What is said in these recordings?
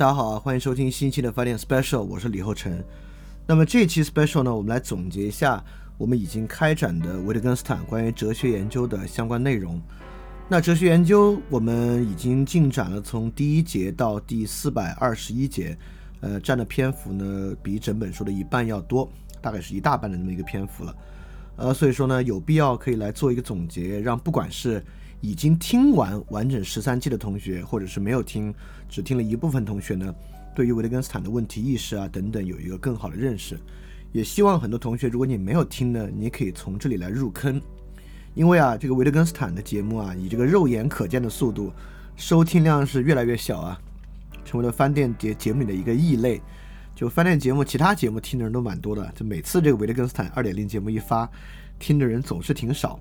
大家好啊，欢迎收听新一期的发电 Special，我是李厚成。那么这期 Special 呢，我们来总结一下我们已经开展的维特根斯坦关于哲学研究的相关内容。那哲学研究我们已经进展了，从第一节到第四百二十一节，呃，占的篇幅呢比整本书的一半要多，大概是一大半的那么一个篇幅了。呃，所以说呢，有必要可以来做一个总结，让不管是已经听完完整十三期的同学，或者是没有听，只听了一部分同学呢，对于维特根斯坦的问题意识啊等等有一个更好的认识。也希望很多同学，如果你没有听呢，你可以从这里来入坑，因为啊，这个维特根斯坦的节目啊，以这个肉眼可见的速度，收听量是越来越小啊，成为了饭店节节目里的一个异类。就饭店节目，其他节目听的人都蛮多的，就每次这个维特根斯坦二点零节目一发，听的人总是挺少。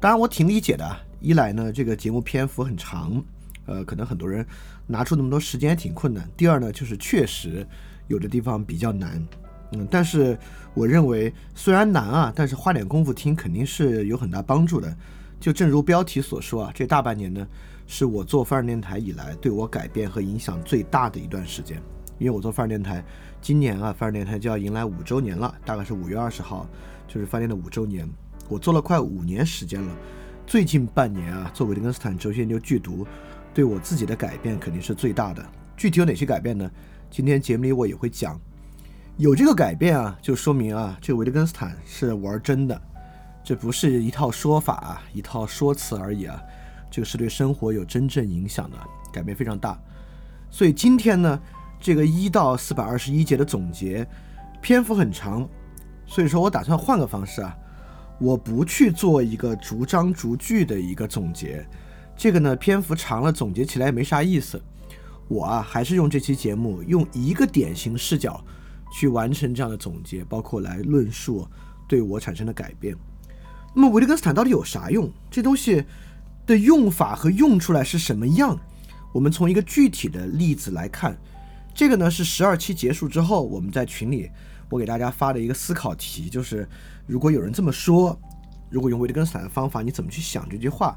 当然我挺理解的。一来呢，这个节目篇幅很长，呃，可能很多人拿出那么多时间挺困难。第二呢，就是确实有的地方比较难，嗯，但是我认为虽然难啊，但是花点功夫听肯定是有很大帮助的。就正如标题所说啊，这大半年呢，是我做范儿电台以来对我改变和影响最大的一段时间。因为我做范儿电台，今年啊，范儿电台就要迎来五周年了，大概是五月二十号，就是饭店的五周年。我做了快五年时间了。最近半年啊，做维特根斯坦哲学研究剧读，对我自己的改变肯定是最大的。具体有哪些改变呢？今天节目里我也会讲。有这个改变啊，就说明啊，这个维特根斯坦是玩真的，这不是一套说法、一套说辞而已啊，这个是对生活有真正影响的，改变非常大。所以今天呢，这个一到四百二十一节的总结篇幅很长，所以说我打算换个方式啊。我不去做一个逐章逐句的一个总结，这个呢篇幅长了，总结起来也没啥意思。我啊还是用这期节目，用一个典型视角去完成这样的总结，包括来论述对我产生的改变。那么维特根斯坦到底有啥用？这东西的用法和用出来是什么样？我们从一个具体的例子来看，这个呢是十二期结束之后，我们在群里我给大家发的一个思考题，就是。如果有人这么说，如果用维特根斯坦的方法，你怎么去想这句话？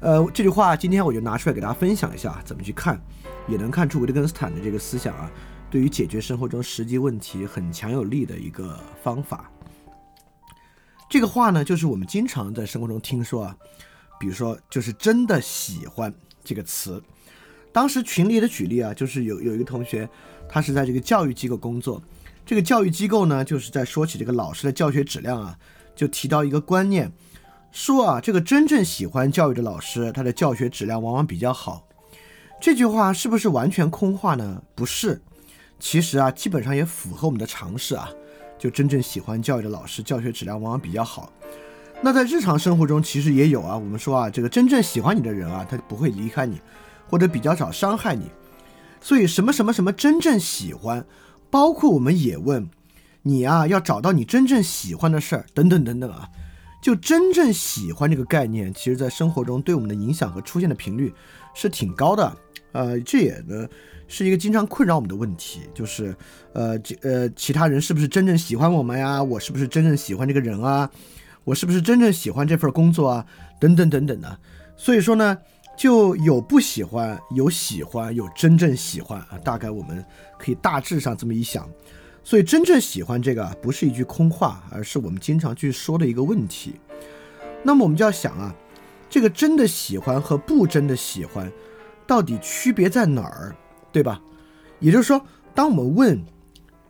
呃，这句话今天我就拿出来给大家分享一下，怎么去看，也能看出维特根斯坦的这个思想啊，对于解决生活中实际问题很强有力的一个方法。这个话呢，就是我们经常在生活中听说啊，比如说就是真的喜欢这个词。当时群里的举例啊，就是有有一个同学，他是在这个教育机构工作。这个教育机构呢，就是在说起这个老师的教学质量啊，就提到一个观念，说啊，这个真正喜欢教育的老师，他的教学质量往往比较好。这句话是不是完全空话呢？不是，其实啊，基本上也符合我们的常识啊。就真正喜欢教育的老师，教学质量往往比较好。那在日常生活中，其实也有啊。我们说啊，这个真正喜欢你的人啊，他不会离开你，或者比较少伤害你。所以什么什么什么真正喜欢。包括我们也问你啊，要找到你真正喜欢的事儿，等等等等啊，就真正喜欢这个概念，其实在生活中对我们的影响和出现的频率是挺高的。呃，这也呢是一个经常困扰我们的问题，就是呃这，呃，其他人是不是真正喜欢我们呀？我是不是真正喜欢这个人啊？我是不是真正喜欢这份工作啊？等等等等的。所以说呢。就有不喜欢，有喜欢，有真正喜欢啊！大概我们可以大致上这么一想，所以真正喜欢这个不是一句空话，而是我们经常去说的一个问题。那么我们就要想啊，这个真的喜欢和不真的喜欢，到底区别在哪儿，对吧？也就是说，当我们问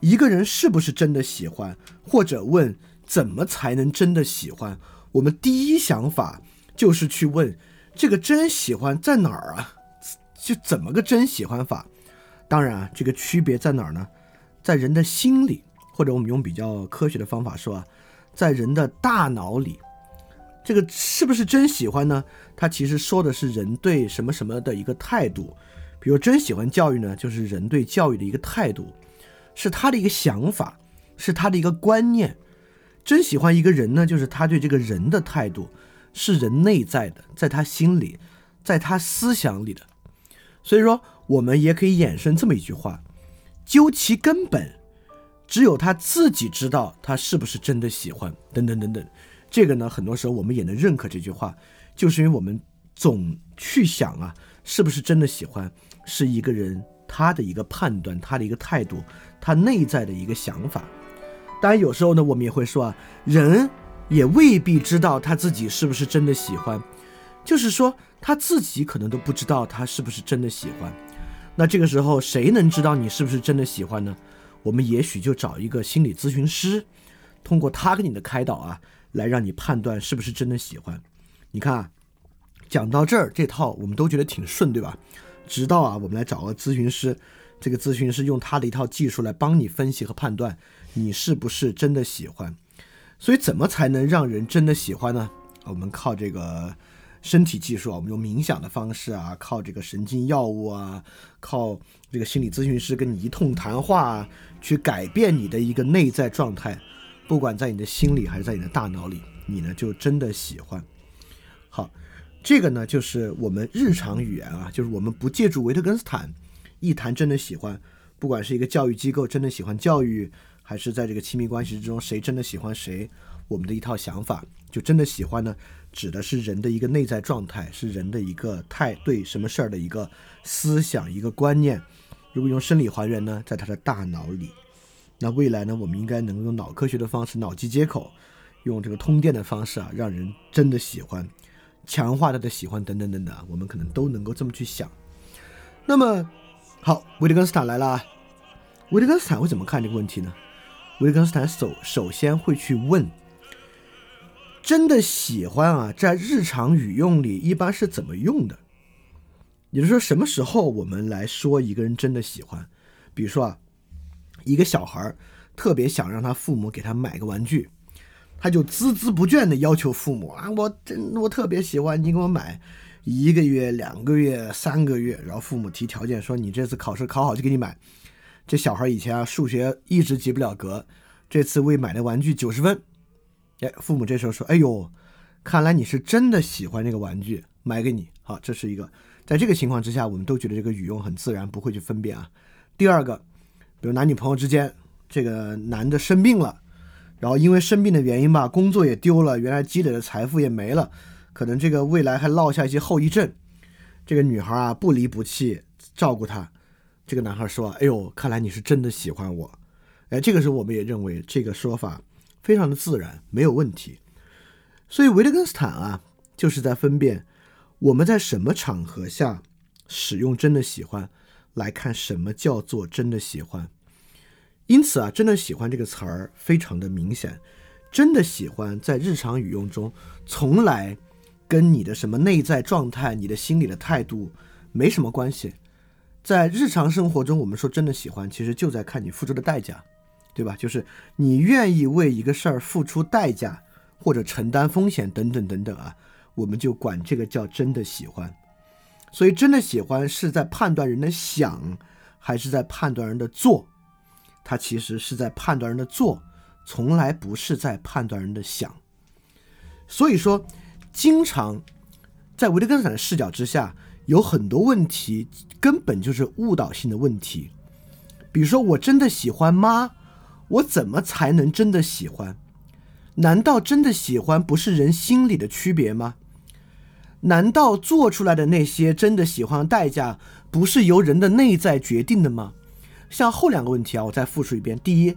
一个人是不是真的喜欢，或者问怎么才能真的喜欢，我们第一想法就是去问。这个真喜欢在哪儿啊？就怎么个真喜欢法？当然啊，这个区别在哪儿呢？在人的心里，或者我们用比较科学的方法说啊，在人的大脑里。这个是不是真喜欢呢？它其实说的是人对什么什么的一个态度。比如真喜欢教育呢，就是人对教育的一个态度，是他的一个想法，是他的一个观念。真喜欢一个人呢，就是他对这个人的态度。是人内在的，在他心里，在他思想里的，所以说我们也可以衍生这么一句话：究其根本，只有他自己知道他是不是真的喜欢。等等等等，这个呢，很多时候我们也能认可这句话，就是因为我们总去想啊，是不是真的喜欢，是一个人他。的一个判断，他的一个态度，他内在的一个想法。当然，有时候呢，我们也会说啊，人也未必知道他自己是不是真的喜欢，就是说他自己可能都不知道他是不是真的喜欢。那这个时候，谁能知道你是不是真的喜欢呢？我们也许就找一个心理咨询师，通过他给你的开导啊，来让你判断是不是真的喜欢。你看，讲到这儿，这套我们都觉得挺顺，对吧？直到啊，我们来找个咨询师，这个咨询师用他的一套技术来帮你分析和判断你是不是真的喜欢。所以，怎么才能让人真的喜欢呢？我们靠这个身体技术啊，我们用冥想的方式啊，靠这个神经药物啊，靠这个心理咨询师跟你一通谈话，啊去改变你的一个内在状态，不管在你的心里还是在你的大脑里，你呢就真的喜欢。好。这个呢，就是我们日常语言啊，就是我们不借助维特根斯坦一谈真的喜欢，不管是一个教育机构真的喜欢教育，还是在这个亲密关系之中谁真的喜欢谁，我们的一套想法，就真的喜欢呢，指的是人的一个内在状态，是人的一个态对什么事儿的一个思想一个观念。如果用生理还原呢，在他的大脑里，那未来呢，我们应该能够用脑科学的方式，脑机接口，用这个通电的方式啊，让人真的喜欢。强化他的喜欢等等等等，我们可能都能够这么去想。那么，好，维特根斯坦来了。维特根斯坦会怎么看这个问题呢？维根斯坦首首先会去问：真的喜欢啊，在日常语用里一般是怎么用的？也就是说，什么时候我们来说一个人真的喜欢？比如说啊，一个小孩特别想让他父母给他买个玩具。他就孜孜不倦的要求父母啊，我真我特别喜欢你给我买，一个月、两个月、三个月，然后父母提条件说你这次考试考好就给你买。这小孩以前啊数学一直及不了格，这次为买的玩具九十分。哎，父母这时候说，哎呦，看来你是真的喜欢这个玩具，买给你。好，这是一个，在这个情况之下，我们都觉得这个语用很自然，不会去分辨啊。第二个，比如男女朋友之间，这个男的生病了。然后因为生病的原因吧，工作也丢了，原来积累的财富也没了，可能这个未来还落下一些后遗症。这个女孩啊不离不弃照顾他，这个男孩说：“哎呦，看来你是真的喜欢我。”哎，这个时候我们也认为这个说法非常的自然，没有问题。所以维特根斯坦啊就是在分辨我们在什么场合下使用“真的喜欢”来看什么叫做真的喜欢。因此啊，真的喜欢这个词儿非常的明显。真的喜欢在日常语用中，从来跟你的什么内在状态、你的心理的态度没什么关系。在日常生活中，我们说真的喜欢，其实就在看你付出的代价，对吧？就是你愿意为一个事儿付出代价，或者承担风险等等等等啊，我们就管这个叫真的喜欢。所以，真的喜欢是在判断人的想，还是在判断人的做？它其实是在判断人的做，从来不是在判断人的想。所以说，经常在维特根斯坦的视角之下，有很多问题根本就是误导性的问题。比如说，我真的喜欢吗？我怎么才能真的喜欢？难道真的喜欢不是人心里的区别吗？难道做出来的那些真的喜欢代价不是由人的内在决定的吗？像后两个问题啊，我再复述一遍。第一，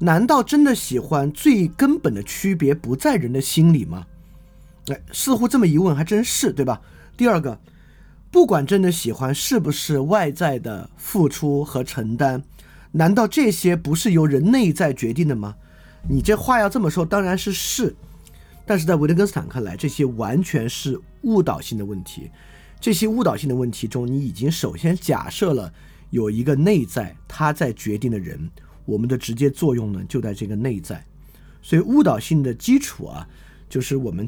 难道真的喜欢最根本的区别不在人的心里吗？哎，似乎这么一问还真是，对吧？第二个，不管真的喜欢是不是外在的付出和承担，难道这些不是由人内在决定的吗？你这话要这么说，当然是是，但是在维特根斯坦看来，这些完全是误导性的问题。这些误导性的问题中，你已经首先假设了。有一个内在，他在决定的人，我们的直接作用呢就在这个内在，所以误导性的基础啊，就是我们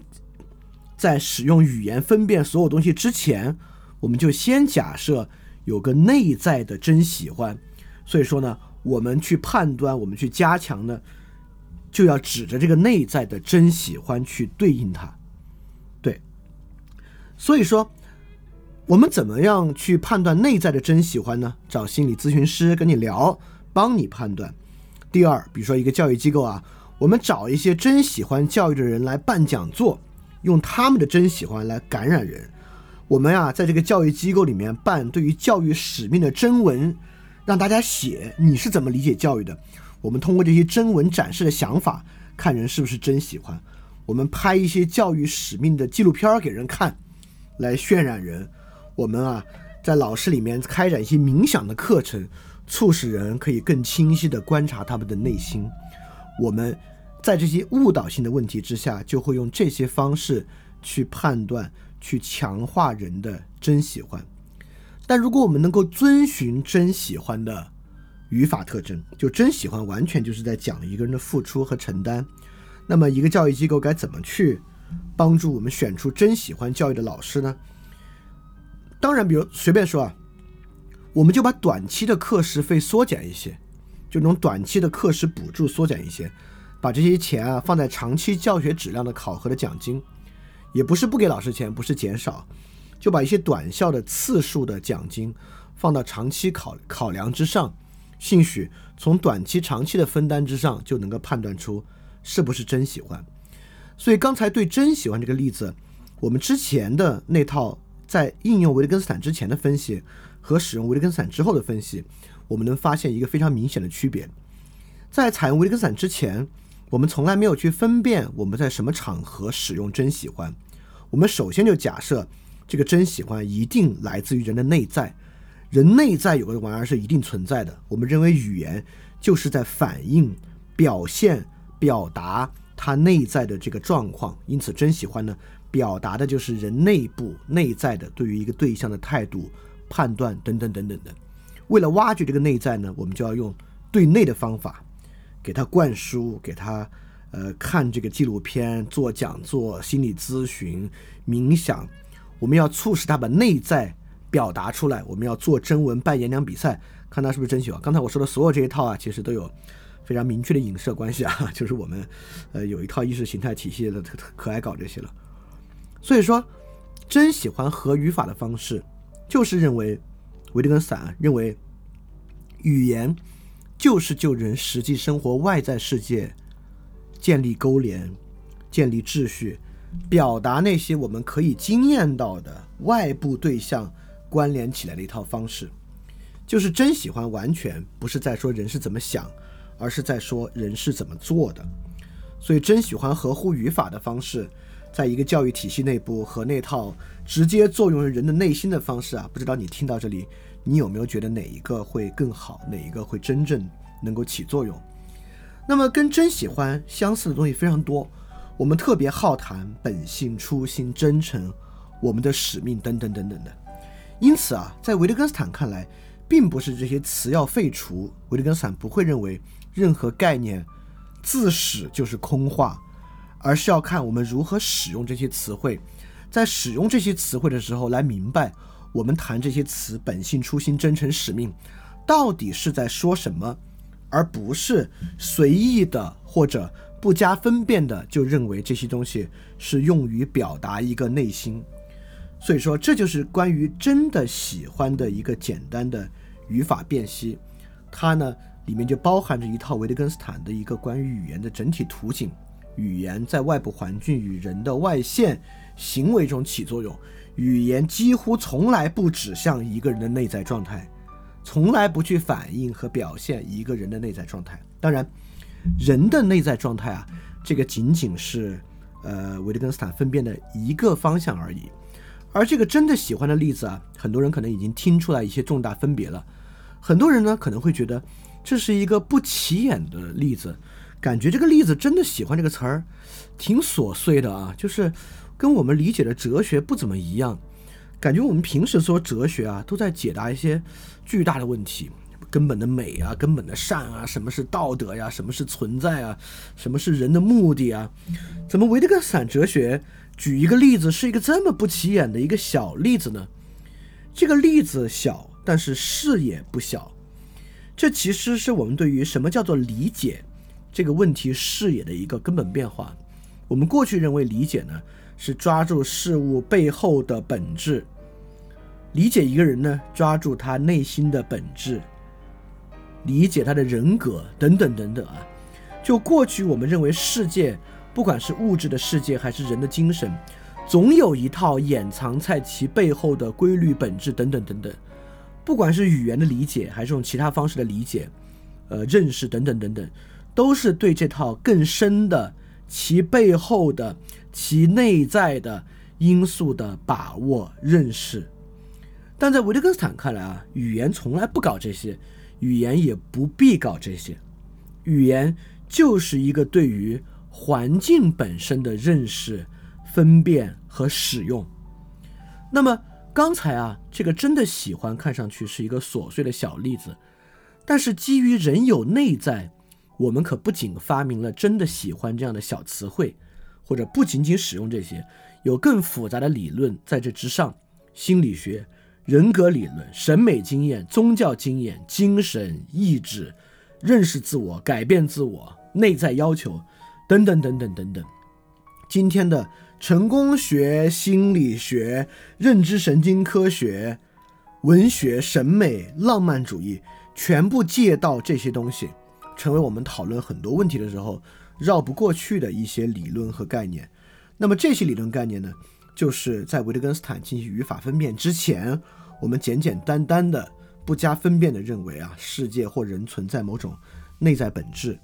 在使用语言分辨所有东西之前，我们就先假设有个内在的真喜欢，所以说呢，我们去判断，我们去加强呢，就要指着这个内在的真喜欢去对应它，对，所以说。我们怎么样去判断内在的真喜欢呢？找心理咨询师跟你聊，帮你判断。第二，比如说一个教育机构啊，我们找一些真喜欢教育的人来办讲座，用他们的真喜欢来感染人。我们啊，在这个教育机构里面办对于教育使命的征文，让大家写你是怎么理解教育的。我们通过这些征文展示的想法，看人是不是真喜欢。我们拍一些教育使命的纪录片儿给人看，来渲染人。我们啊，在老师里面开展一些冥想的课程，促使人可以更清晰地观察他们的内心。我们在这些误导性的问题之下，就会用这些方式去判断、去强化人的真喜欢。但如果我们能够遵循真喜欢的语法特征，就真喜欢完全就是在讲一个人的付出和承担。那么，一个教育机构该怎么去帮助我们选出真喜欢教育的老师呢？当然，比如随便说啊，我们就把短期的课时费缩减一些，就那种短期的课时补助缩减一些，把这些钱啊放在长期教学质量的考核的奖金，也不是不给老师钱，不是减少，就把一些短效的次数的奖金放到长期考考量之上，兴许从短期、长期的分担之上就能够判断出是不是真喜欢。所以刚才对真喜欢这个例子，我们之前的那套。在应用维特根斯坦之前的分析和使用维特根斯坦之后的分析，我们能发现一个非常明显的区别。在采用维特根斯坦之前，我们从来没有去分辨我们在什么场合使用真喜欢。我们首先就假设这个真喜欢一定来自于人的内在，人内在有个玩意儿是一定存在的。我们认为语言就是在反映、表现、表达他内在的这个状况，因此真喜欢呢？表达的就是人内部内在的对于一个对象的态度、判断等等等等的。为了挖掘这个内在呢，我们就要用对内的方法，给他灌输，给他呃看这个纪录片、做讲座、心理咨询、冥想。我们要促使他把内在表达出来。我们要做征文办演讲比赛，看他是不是真喜欢。刚才我说的所有这一套啊，其实都有非常明确的影射关系啊，就是我们呃有一套意识形态体系的，特可爱搞这些了。所以说，真喜欢和语法的方式，就是认为维特根斯坦认为，语言就是就人实际生活外在世界建立勾连、建立秩序，表达那些我们可以经验到的外部对象关联起来的一套方式。就是真喜欢完全不是在说人是怎么想，而是在说人是怎么做的。所以，真喜欢合乎语法的方式。在一个教育体系内部和那套直接作用于人的内心的方式啊，不知道你听到这里，你有没有觉得哪一个会更好，哪一个会真正能够起作用？那么跟真喜欢相似的东西非常多，我们特别好谈本性、初心、真诚、我们的使命等等等等的。因此啊，在维特根斯坦看来，并不是这些词要废除，维特根斯坦不会认为任何概念自始就是空话。而是要看我们如何使用这些词汇，在使用这些词汇的时候，来明白我们谈这些词本性、初心、真诚、使命，到底是在说什么，而不是随意的或者不加分辨的就认为这些东西是用于表达一个内心。所以说，这就是关于真的喜欢的一个简单的语法辨析，它呢里面就包含着一套维特根斯坦的一个关于语言的整体图景。语言在外部环境与人的外现行为中起作用，语言几乎从来不指向一个人的内在状态，从来不去反映和表现一个人的内在状态。当然，人的内在状态啊，这个仅仅是呃维特根斯坦分辨的一个方向而已。而这个真的喜欢的例子啊，很多人可能已经听出来一些重大分别了。很多人呢可能会觉得这是一个不起眼的例子。感觉这个例子真的喜欢这个词儿，挺琐碎的啊，就是跟我们理解的哲学不怎么一样。感觉我们平时说哲学啊，都在解答一些巨大的问题，根本的美啊，根本的善啊，什么是道德呀，什么是存在啊，什么是人的目的啊？怎么维特根斯坦哲学举一个例子是一个这么不起眼的一个小例子呢？这个例子小，但是视野不小。这其实是我们对于什么叫做理解。这个问题视野的一个根本变化。我们过去认为理解呢是抓住事物背后的本质，理解一个人呢抓住他内心的本质，理解他的人格等等等等啊。就过去我们认为世界，不管是物质的世界还是人的精神，总有一套掩藏在其背后的规律本质等等等等。不管是语言的理解，还是用其他方式的理解，呃，认识等等等等，都是对这套更深的其背后的其内在的因素的把握认识。但在维特根斯坦看来啊，语言从来不搞这些，语言也不必搞这些，语言就是一个对于环境本身的认识、分辨和使用。那么刚才啊，这个真的喜欢看上去是一个琐碎的小例子，但是基于人有内在，我们可不仅发明了真的喜欢这样的小词汇，或者不仅仅使用这些，有更复杂的理论在这之上，心理学。人格理论、审美经验、宗教经验、精神意志、认识自我、改变自我、内在要求，等等等等等等。今天的成功学、心理学、认知神经科学、文学、审美、浪漫主义，全部借到这些东西，成为我们讨论很多问题的时候绕不过去的一些理论和概念。那么这些理论概念呢，就是在维特根斯坦进行语法分辨之前。我们简简单单的、不加分辨的认为啊，世界或人存在某种内在本质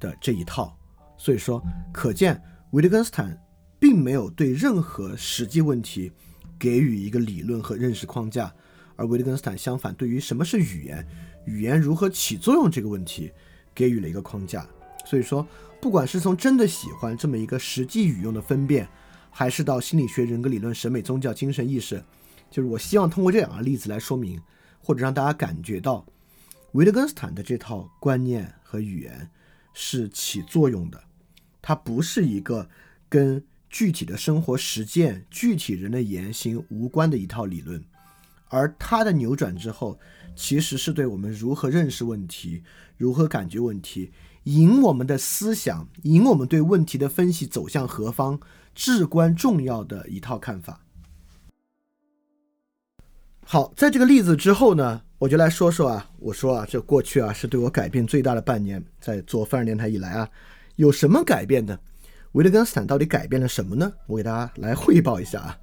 的这一套。所以说，可见维特根斯坦并没有对任何实际问题给予一个理论和认识框架，而维特根斯坦相反，对于什么是语言、语言如何起作用这个问题给予了一个框架。所以说，不管是从真的喜欢这么一个实际语用的分辨，还是到心理学、人格理论、审美、宗教、精神意识。就是我希望通过这两个例子来说明，或者让大家感觉到，维特根斯坦的这套观念和语言是起作用的，它不是一个跟具体的生活实践、具体人的言行无关的一套理论，而它的扭转之后，其实是对我们如何认识问题、如何感觉问题、引我们的思想、引我们对问题的分析走向何方至关重要的一套看法。好，在这个例子之后呢，我就来说说啊，我说啊，这过去啊是对我改变最大的半年，在做范儿电台以来啊，有什么改变的？维特根斯坦到底改变了什么呢？我给大家来汇报一下啊，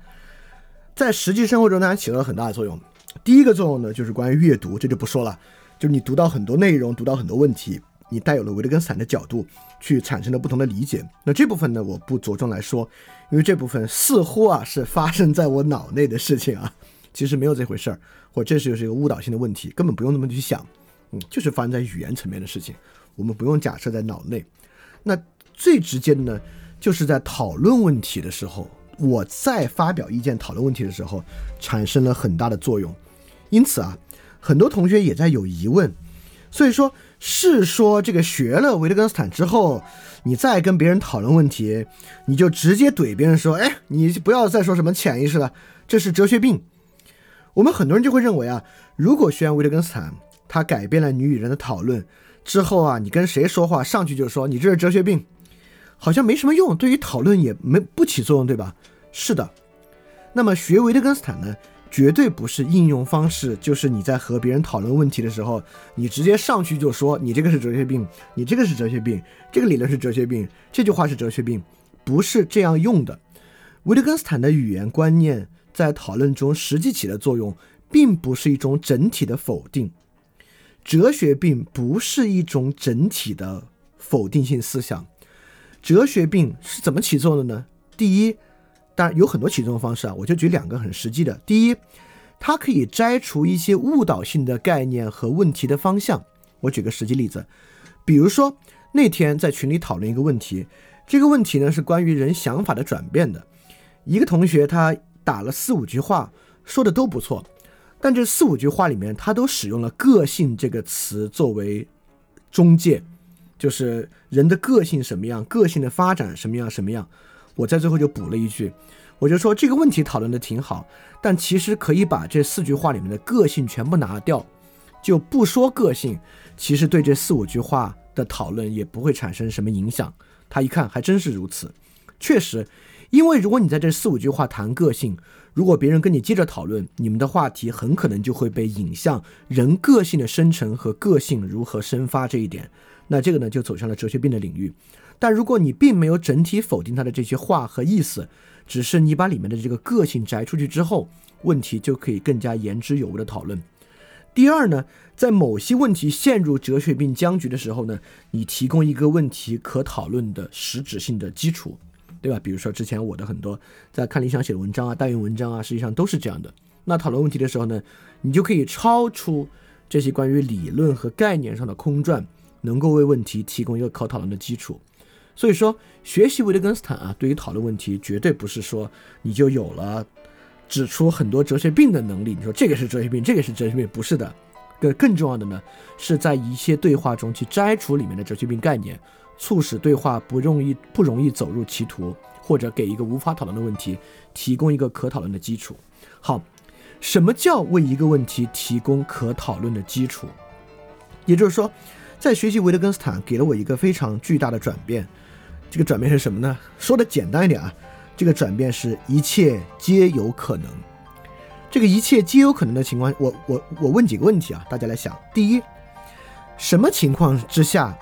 在实际生活中，它起到了很大的作用。第一个作用呢，就是关于阅读，这就不说了，就是你读到很多内容，读到很多问题，你带有了维特根斯坦的角度去产生了不同的理解。那这部分呢，我不着重来说，因为这部分似乎啊是发生在我脑内的事情啊。其实没有这回事儿，或这是就是一个误导性的问题，根本不用那么去想，嗯，就是发生在语言层面的事情，我们不用假设在脑内。那最直接的呢，就是在讨论问题的时候，我在发表意见、讨论问题的时候，产生了很大的作用。因此啊，很多同学也在有疑问，所以说是说这个学了维特根斯坦之后，你再跟别人讨论问题，你就直接怼别人说，哎，你不要再说什么潜意识了，这是哲学病。我们很多人就会认为啊，如果学完维特根斯坦，他改变了你与人的讨论之后啊，你跟谁说话上去就说你这是哲学病，好像没什么用，对于讨论也没不起作用，对吧？是的。那么学维特根斯坦呢，绝对不是应用方式，就是你在和别人讨论问题的时候，你直接上去就说你这个是哲学病，你这个是哲学病，这个理论是哲学病，这句话是哲学病，不是这样用的。维特根斯坦的语言观念。在讨论中实际起的作用，并不是一种整体的否定。哲学病不是一种整体的否定性思想。哲学病是怎么起作用的呢？第一，当然有很多起作用方式啊，我就举两个很实际的。第一，它可以摘除一些误导性的概念和问题的方向。我举个实际例子，比如说那天在群里讨论一个问题，这个问题呢是关于人想法的转变的。一个同学他。打了四五句话，说的都不错，但这四五句话里面，他都使用了“个性”这个词作为中介，就是人的个性什么样，个性的发展什么样什么样。我在最后就补了一句，我就说这个问题讨论的挺好，但其实可以把这四句话里面的个性全部拿掉，就不说个性，其实对这四五句话的讨论也不会产生什么影响。他一看还真是如此，确实。因为如果你在这四五句话谈个性，如果别人跟你接着讨论，你们的话题很可能就会被引向人个性的生成和个性如何生发这一点，那这个呢就走向了哲学病的领域。但如果你并没有整体否定他的这些话和意思，只是你把里面的这个个性摘出去之后，问题就可以更加言之有物的讨论。第二呢，在某些问题陷入哲学病僵局的时候呢，你提供一个问题可讨论的实质性的基础，对吧？比如说之前我的很多在看理想写的文章啊、代用文章啊，实际上都是这样的。那讨论问题的时候呢，你就可以超出这些关于理论和概念上的空转，能够为问题提供一个可讨论的基础。所以说，学习维特根斯坦啊，对于讨论问题，绝对不是说你就有了指出很多哲学病的能力。你说这个是哲学病，这个是哲学病，不是的。更更重要的呢，是在一些对话中去摘除里面的哲学病概念，促使对话不容易不容易走入歧途，或者给一个无法讨论的问题提供一个可讨论的基础。好，什么叫为一个问题提供可讨论的基础？也就是说，在学习维特根斯坦给了我一个非常巨大的转变。这个转变是什么呢？说的简单一点啊，这个转变是一切皆有可能。这个一切皆有可能的情况，我我我问几个问题啊，大家来想。第一，什么情况之下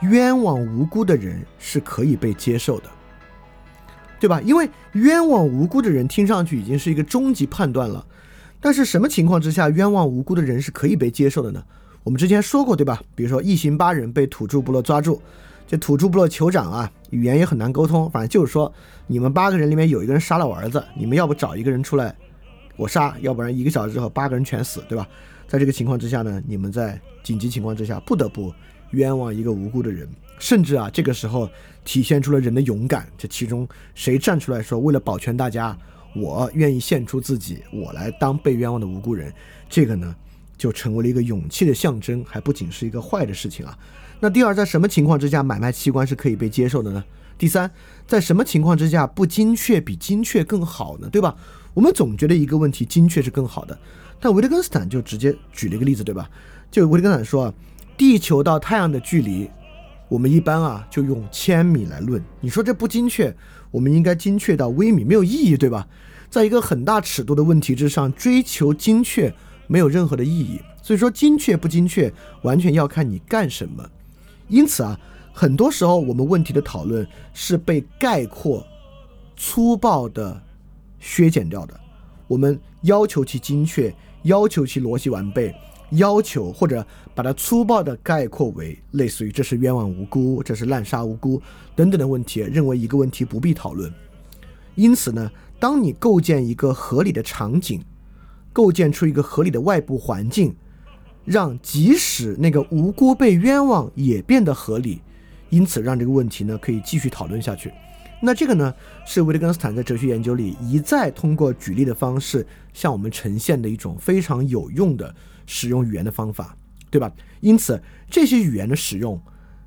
冤枉无辜的人是可以被接受的，对吧？因为冤枉无辜的人听上去已经是一个终极判断了，但是什么情况之下冤枉无辜的人是可以被接受的呢？我们之前说过，对吧？比如说一行八人被土著部落抓住。这土著部落酋长啊，语言也很难沟通。反正就是说，你们八个人里面有一个人杀了我儿子，你们要不找一个人出来，我杀；要不然一个小时之后八个人全死，对吧？在这个情况之下呢，你们在紧急情况之下不得不冤枉一个无辜的人，甚至啊，这个时候体现出了人的勇敢。这其中谁站出来说，为了保全大家，我愿意献出自己，我来当被冤枉的无辜人，这个呢，就成为了一个勇气的象征，还不仅是一个坏的事情啊。那第二，在什么情况之下买卖器官是可以被接受的呢？第三，在什么情况之下不精确比精确更好呢？对吧？我们总觉得一个问题精确是更好的，但维特根斯坦就直接举了一个例子，对吧？就维特根斯坦说啊，地球到太阳的距离，我们一般啊就用千米来论。你说这不精确，我们应该精确到微米，没有意义，对吧？在一个很大尺度的问题之上追求精确没有任何的意义。所以说精确不精确，完全要看你干什么。因此啊，很多时候我们问题的讨论是被概括、粗暴的削减掉的。我们要求其精确，要求其逻辑完备，要求或者把它粗暴的概括为类似于这是冤枉无辜，这是滥杀无辜等等的问题，认为一个问题不必讨论。因此呢，当你构建一个合理的场景，构建出一个合理的外部环境。让即使那个无辜被冤枉也变得合理，因此让这个问题呢可以继续讨论下去。那这个呢是维特根斯坦在哲学研究里一再通过举例的方式向我们呈现的一种非常有用的使用语言的方法，对吧？因此这些语言的使用，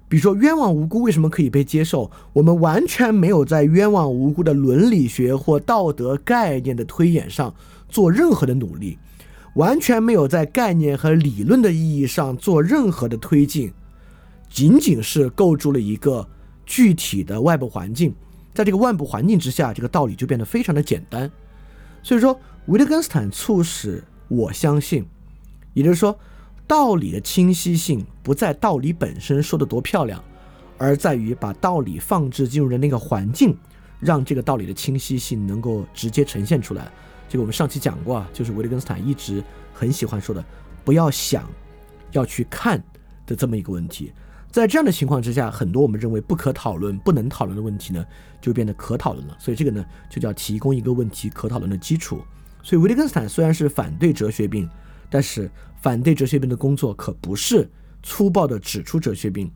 比如说冤枉无辜为什么可以被接受？我们完全没有在冤枉无辜的伦理学或道德概念的推演上做任何的努力。完全没有在概念和理论的意义上做任何的推进，仅仅是构筑了一个具体的外部环境，在这个外部环境之下，这个道理就变得非常的简单。所以说，维特根斯坦促使我相信，也就是说，道理的清晰性不在道理本身说的多漂亮，而在于把道理放置进入的那个环境，让这个道理的清晰性能够直接呈现出来。这个我们上期讲过啊，就是维特根斯坦一直很喜欢说的，不要想，要去看的这么一个问题。在这样的情况之下，很多我们认为不可讨论、不能讨论的问题呢，就变得可讨论了。所以这个呢，就叫提供一个问题可讨论的基础。所以维特根斯坦虽然是反对哲学病，但是反对哲学病的工作可不是粗暴地指出哲学病，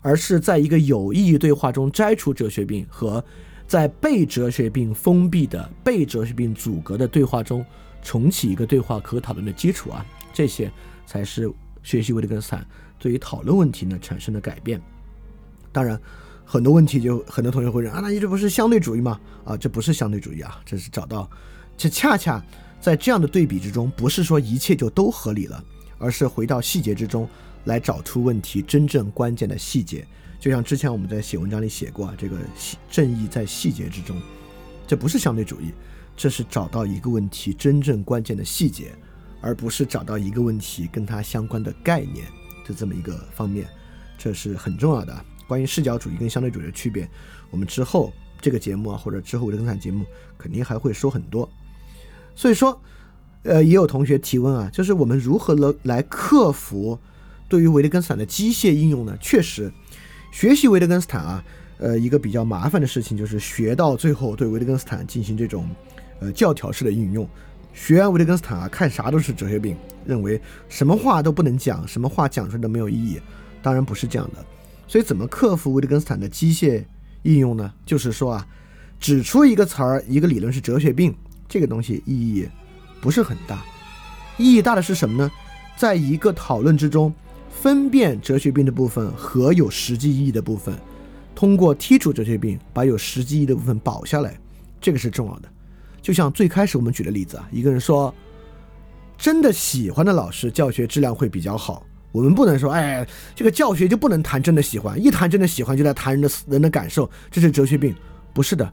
而是在一个有意义对话中摘除哲学病和。在被哲学病封闭的、被哲学病阻隔的对话中，重启一个对话可讨论的基础啊，这些才是学习维特根斯坦对于讨论问题呢产生的改变。当然，很多问题就很多同学会认啊，那你这不是相对主义吗？啊，这不是相对主义啊，这是找到，这恰恰在这样的对比之中，不是说一切就都合理了，而是回到细节之中来找出问题真正关键的细节。就像之前我们在写文章里写过啊，这个正义在细节之中，这不是相对主义，这是找到一个问题真正关键的细节，而不是找到一个问题跟它相关的概念的这么一个方面，这是很重要的。关于视角主义跟相对主义的区别，我们之后这个节目啊，或者之后我的更产节目肯定还会说很多。所以说，呃，也有同学提问啊，就是我们如何来来克服对于维特根斯坦的机械应用呢？确实，学习维特根斯坦啊，呃，一个比较麻烦的事情就是学到最后对维特根斯坦进行这种呃教条式的应用。学完维特根斯坦啊，看啥都是哲学病，认为什么话都不能讲，什么话讲出来都没有意义。当然不是这样的。所以怎么克服维特根斯坦的机械应用呢？就是说啊，指出一个词儿、一个理论是哲学病，这个东西意义不是很大。意义大的是什么呢？在一个讨论之中，分辨哲学病的部分和有实际意义的部分，通过剔除哲学病，把有实际意义的部分保下来，这个是重要的。就像最开始我们举的例子啊，一个人说，真的喜欢的老师教学质量会比较好。我们不能说，哎，这个教学就不能谈真的喜欢，一谈真的喜欢就在谈人的人的感受，这是哲学病。不是的，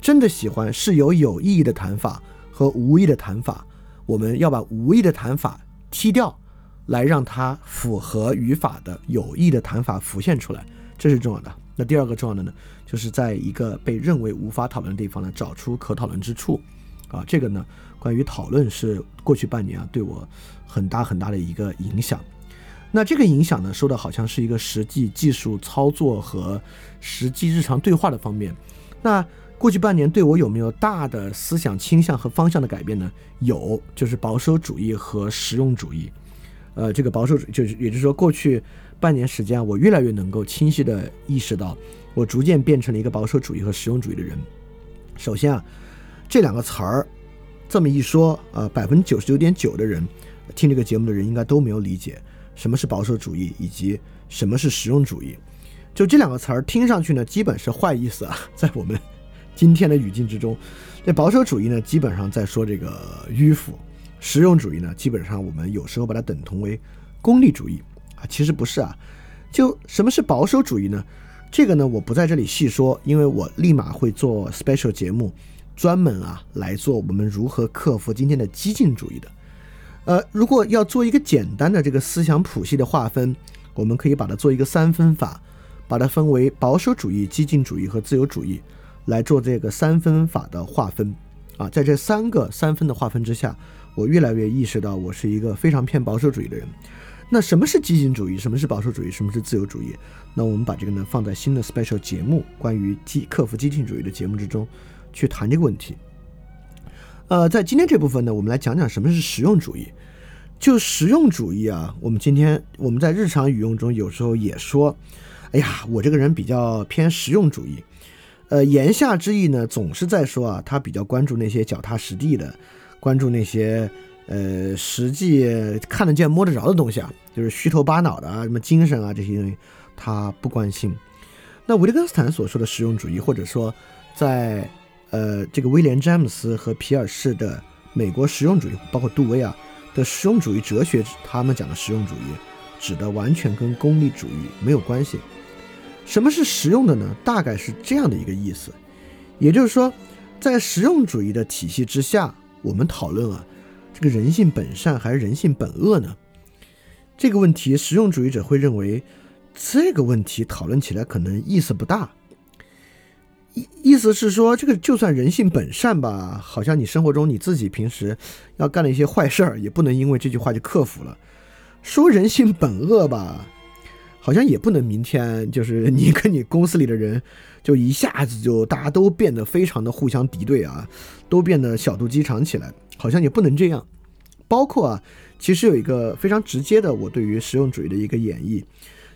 真的喜欢是有有意义的谈法和无意的谈法。我们要把无意的谈法踢掉，来让它符合语法的有益的谈法浮现出来，这是重要的。那第二个重要的呢，就是在一个被认为无法讨论的地方呢，找出可讨论之处，啊，这个呢，关于讨论是过去半年啊对我很大很大的一个影响。那这个影响呢，说的好像是一个实际技术操作和实际日常对话的方面。那过去半年对我有没有大的思想倾向和方向的改变呢？有，就是保守主义和实用主义。呃，这个保守主就是也就是说过去。半年时间，我越来越能够清晰的意识到，我逐渐变成了一个保守主义和实用主义的人。首先啊，这两个词儿这么一说，呃，百分之九十九点九的人听这个节目的人应该都没有理解什么是保守主义以及什么是实用主义。就这两个词儿听上去呢，基本是坏意思啊，在我们今天的语境之中，这保守主义呢，基本上在说这个迂腐；实用主义呢，基本上我们有时候把它等同为功利主义。啊，其实不是啊，就什么是保守主义呢？这个呢，我不在这里细说，因为我立马会做 special 节目，专门啊来做我们如何克服今天的激进主义的。呃，如果要做一个简单的这个思想谱系的划分，我们可以把它做一个三分法，把它分为保守主义、激进主义和自由主义来做这个三分法的划分。啊，在这三个三分的划分之下，我越来越意识到我是一个非常偏保守主义的人。那什么是激进主义？什么是保守主义？什么是自由主义？那我们把这个呢放在新的 special 节目，关于激克服激进主义的节目之中去谈这个问题。呃，在今天这部分呢，我们来讲讲什么是实用主义。就实用主义啊，我们今天我们在日常语用中有时候也说，哎呀，我这个人比较偏实用主义。呃，言下之意呢，总是在说啊，他比较关注那些脚踏实地的，关注那些。呃，实际看得见、摸得着的东西啊，就是虚头巴脑的啊，什么精神啊这些东西，他不关心。那维特根斯坦所说的实用主义，或者说在呃这个威廉詹姆斯和皮尔士的美国实用主义，包括杜威啊的实用主义哲学，他们讲的实用主义，指的完全跟功利主义没有关系。什么是实用的呢？大概是这样的一个意思，也就是说，在实用主义的体系之下，我们讨论啊。这个人性本善还是人性本恶呢？这个问题，实用主义者会认为这个问题讨论起来可能意思不大。意意思是说，这个就算人性本善吧，好像你生活中你自己平时要干了一些坏事儿，也不能因为这句话就克服了。说人性本恶吧，好像也不能明天就是你跟你公司里的人就一下子就大家都变得非常的互相敌对啊，都变得小肚鸡肠起来。好像也不能这样，包括啊，其实有一个非常直接的我对于实用主义的一个演绎，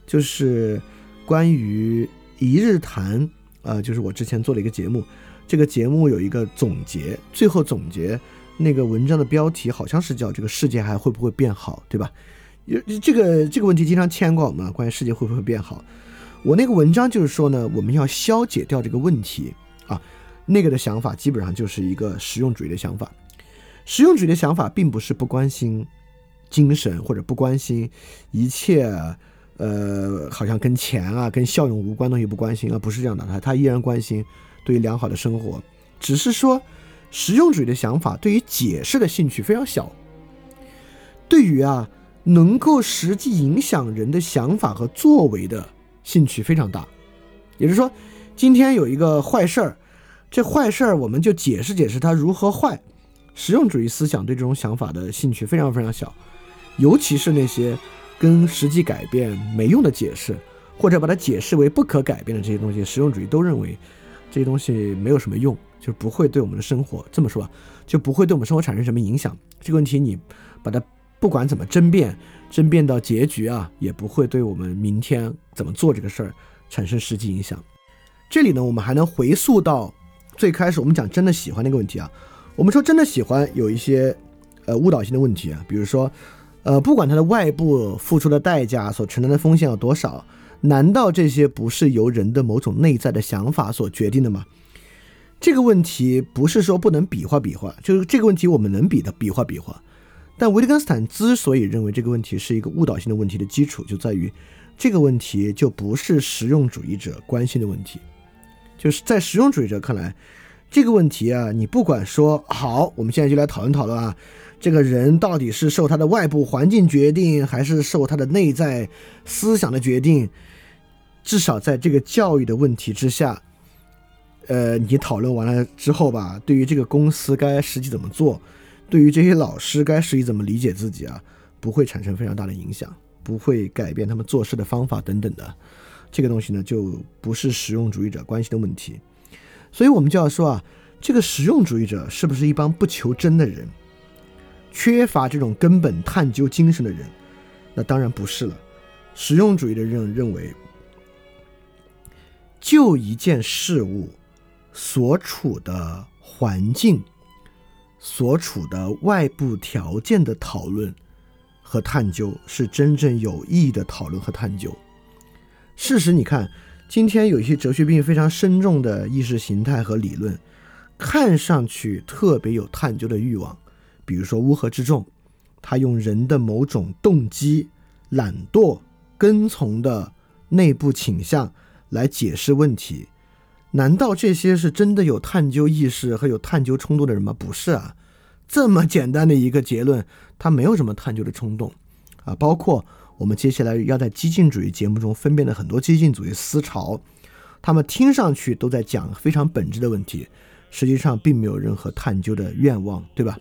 就是关于一日谈，呃，就是我之前做了一个节目，这个节目有一个总结，最后总结那个文章的标题好像是叫“这个世界还会不会变好”，对吧？有这个这个问题经常牵挂我们，关于世界会不会变好，我那个文章就是说呢，我们要消解掉这个问题啊，那个的想法基本上就是一个实用主义的想法。实用主义的想法并不是不关心精神或者不关心一切，呃，好像跟钱啊、跟效用无关东西不关心啊，不是这样的。他他依然关心对于良好的生活，只是说实用主义的想法对于解释的兴趣非常小，对于啊能够实际影响人的想法和作为的兴趣非常大。也就是说，今天有一个坏事儿，这坏事儿我们就解释解释它如何坏。实用主义思想对这种想法的兴趣非常非常小，尤其是那些跟实际改变没用的解释，或者把它解释为不可改变的这些东西，实用主义都认为这些东西没有什么用，就不会对我们的生活这么说，就不会对我们生活产生什么影响。这个问题你把它不管怎么争辩，争辩到结局啊，也不会对我们明天怎么做这个事儿产生实际影响。这里呢，我们还能回溯到最开始我们讲真的喜欢那个问题啊。我们说真的喜欢有一些呃误导性的问题啊，比如说，呃，不管它的外部付出的代价、所承担的风险有多少，难道这些不是由人的某种内在的想法所决定的吗？这个问题不是说不能比划比划，就是这个问题我们能比的比划比划。但维特根斯坦之所以认为这个问题是一个误导性的问题的基础，就在于这个问题就不是实用主义者关心的问题。就是在实用主义者看来，这个问题啊，你不管说好，我们现在就来讨论讨论啊，这个人到底是受他的外部环境决定，还是受他的内在思想的决定？至少在这个教育的问题之下，呃，你讨论完了之后吧，对于这个公司该实际怎么做，对于这些老师该是以怎么理解自己啊，不会产生非常大的影响，不会改变他们做事的方法等等的。这个东西呢，就不是实用主义者关心的问题，所以我们就要说啊，这个实用主义者是不是一帮不求真的人，缺乏这种根本探究精神的人？那当然不是了。实用主义的人认为，就一件事物所处的环境、所处的外部条件的讨论和探究，是真正有意义的讨论和探究。事实，你看，今天有一些哲学病非常深重的意识形态和理论，看上去特别有探究的欲望。比如说乌合之众，他用人的某种动机、懒惰、跟从的内部倾向来解释问题。难道这些是真的有探究意识和有探究冲动的人吗？不是啊，这么简单的一个结论，他没有什么探究的冲动啊，包括。我们接下来要在激进主义节目中分辨的很多激进主义思潮，他们听上去都在讲非常本质的问题，实际上并没有任何探究的愿望，对吧？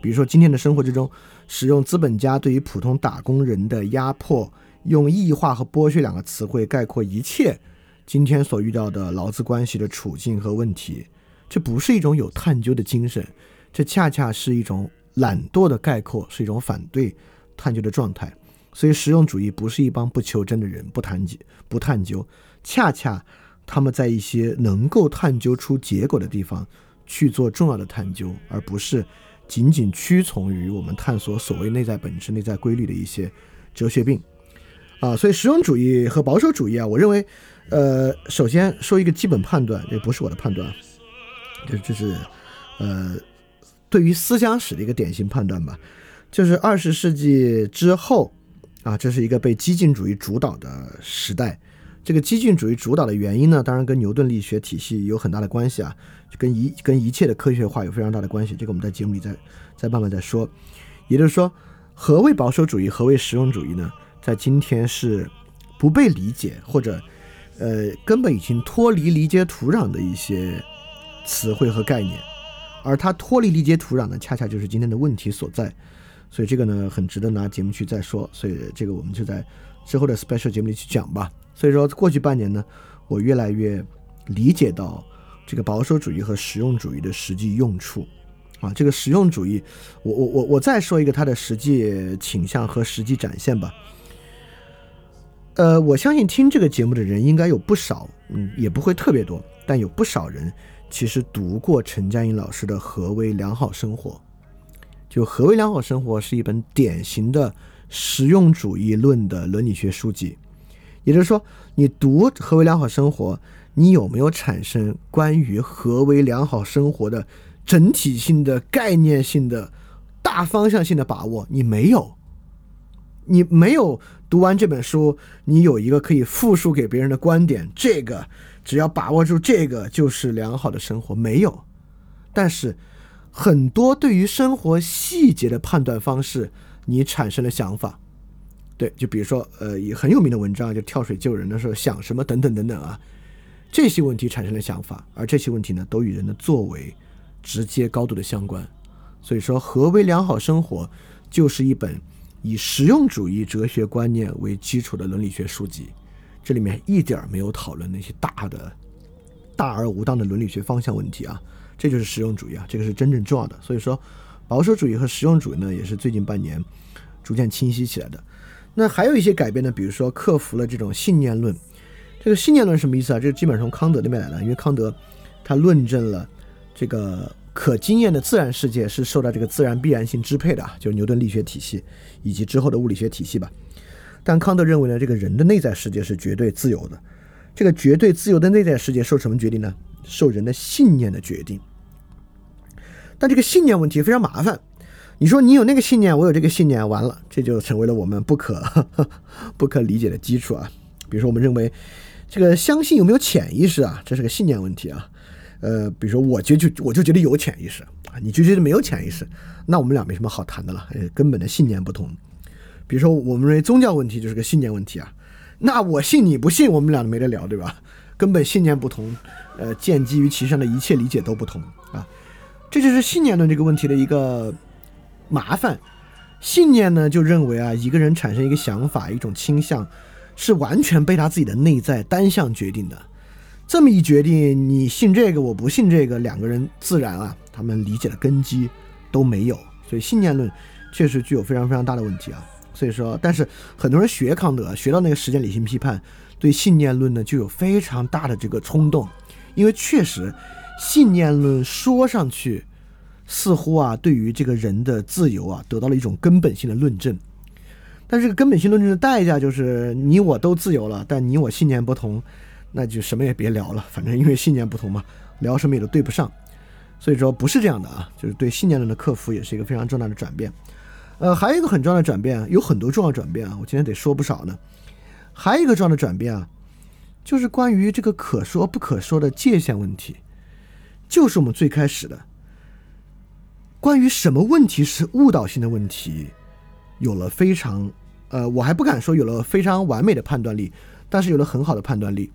比如说今天的生活之中，使用资本家对于普通打工人的压迫，用异化和剥削两个词汇概括一切今天所遇到的劳资关系的处境和问题，这不是一种有探究的精神，这恰恰是一种懒惰的概括，是一种反对探究的状态。所以，实用主义不是一帮不求真的人，不探究，不探究，恰恰他们在一些能够探究出结果的地方去做重要的探究，而不是仅仅屈从于我们探索所谓内在本质、内在规律的一些哲学病啊。所以，实用主义和保守主义啊，我认为，呃，首先说一个基本判断，这不是我的判断，这这是呃，对于思想史的一个典型判断吧，就是二十世纪之后。啊，这是一个被激进主义主导的时代。这个激进主义主导的原因呢，当然跟牛顿力学体系有很大的关系啊，跟一跟一切的科学化有非常大的关系。这个我们在节目里再再慢慢再说。也就是说，何为保守主义，何为实用主义呢？在今天是不被理解，或者呃根本已经脱离理解土壤的一些词汇和概念。而它脱离理解土壤呢，恰恰就是今天的问题所在。所以这个呢，很值得拿节目去再说。所以这个我们就在之后的 special 节目里去讲吧。所以说，过去半年呢，我越来越理解到这个保守主义和实用主义的实际用处。啊，这个实用主义，我我我我再说一个它的实际倾向和实际展现吧。呃，我相信听这个节目的人应该有不少，嗯，也不会特别多，但有不少人其实读过陈嘉映老师的《何为良好生活》。就何为良好生活是一本典型的实用主义论的伦理学书籍，也就是说，你读何为良好生活，你有没有产生关于何为良好生活的整体性的概念性的大方向性的把握？你没有，你没有读完这本书，你有一个可以复述给别人的观点，这个只要把握住这个就是良好的生活，没有，但是。很多对于生活细节的判断方式，你产生了想法，对，就比如说，呃，以很有名的文章，就跳水救人的时候想什么等等等等啊，这些问题产生了想法，而这些问题呢，都与人的作为直接高度的相关，所以说，何为良好生活，就是一本以实用主义哲学观念为基础的伦理学书籍。这里面一点没有讨论那些大的、大而无当的伦理学方向问题啊，这就是实用主义啊，这个是真正重要的。所以说，保守主义和实用主义呢，也是最近半年逐渐清晰起来的。那还有一些改变呢，比如说克服了这种信念论。这个信念论什么意思啊？这基本上从康德那边来的，因为康德他论证了这个可经验的自然世界是受到这个自然必然性支配的啊，就是牛顿力学体系以及之后的物理学体系吧。但康德认为呢，这个人的内在世界是绝对自由的。这个绝对自由的内在世界受什么决定呢？受人的信念的决定。但这个信念问题非常麻烦。你说你有那个信念，我有这个信念，完了，这就成为了我们不可 不可理解的基础啊。比如说，我们认为这个相信有没有潜意识啊，这是个信念问题啊。呃，比如说，我就就我就觉得有潜意识啊，你就觉得没有潜意识，那我们俩没什么好谈的了，根本的信念不同。比如说，我们认为宗教问题就是个信念问题啊，那我信你不信，我们俩没得聊，对吧？根本信念不同，呃，建基于其上的一切理解都不同啊。这就是信念论这个问题的一个。麻烦，信念呢就认为啊，一个人产生一个想法、一种倾向，是完全被他自己的内在单向决定的。这么一决定，你信这个，我不信这个，两个人自然啊，他们理解的根基都没有。所以信念论确实具有非常非常大的问题啊。所以说，但是很多人学康德，学到那个实践理性批判，对信念论呢就有非常大的这个冲动，因为确实信念论说上去。似乎啊，对于这个人的自由啊，得到了一种根本性的论证。但这个根本性论证的代价就是，你我都自由了，但你我信念不同，那就什么也别聊了。反正因为信念不同嘛，聊什么也都对不上。所以说不是这样的啊，就是对信念论的克服也是一个非常重大的转变。呃，还有一个很重要的转变，有很多重要转变啊，我今天得说不少呢。还有一个重要的转变啊，就是关于这个可说不可说的界限问题，就是我们最开始的。关于什么问题是误导性的问题，有了非常，呃，我还不敢说有了非常完美的判断力，但是有了很好的判断力，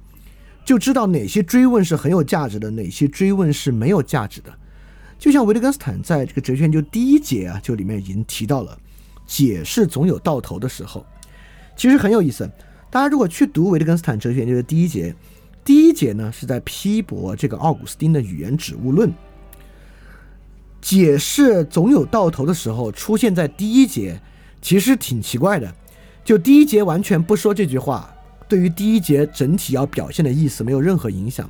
就知道哪些追问是很有价值的，哪些追问是没有价值的。就像维特根斯坦在这个哲学研究第一节啊，就里面已经提到了，解释总有到头的时候，其实很有意思。大家如果去读维特根斯坦哲学研究的第一节，第一节呢是在批驳这个奥古斯丁的语言指物论。解释总有到头的时候，出现在第一节，其实挺奇怪的。就第一节完全不说这句话，对于第一节整体要表现的意思没有任何影响。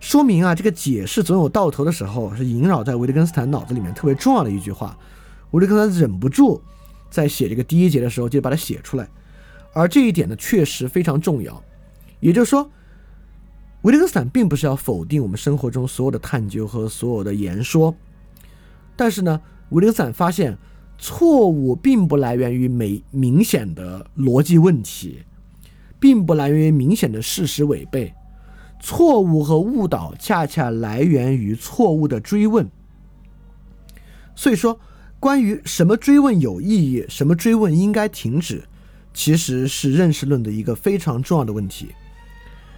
说明啊，这个解释总有到头的时候，是萦绕在维特根斯坦脑子里面特别重要的一句话。维特根斯坦忍不住在写这个第一节的时候就把它写出来，而这一点呢，确实非常重要。也就是说，维特根斯坦并不是要否定我们生活中所有的探究和所有的言说。但是呢，维特根斯坦发现，错误并不来源于没明显的逻辑问题，并不来源于明显的事实违背，错误和误导恰恰来源于错误的追问。所以说，关于什么追问有意义，什么追问应该停止，其实是认识论的一个非常重要的问题。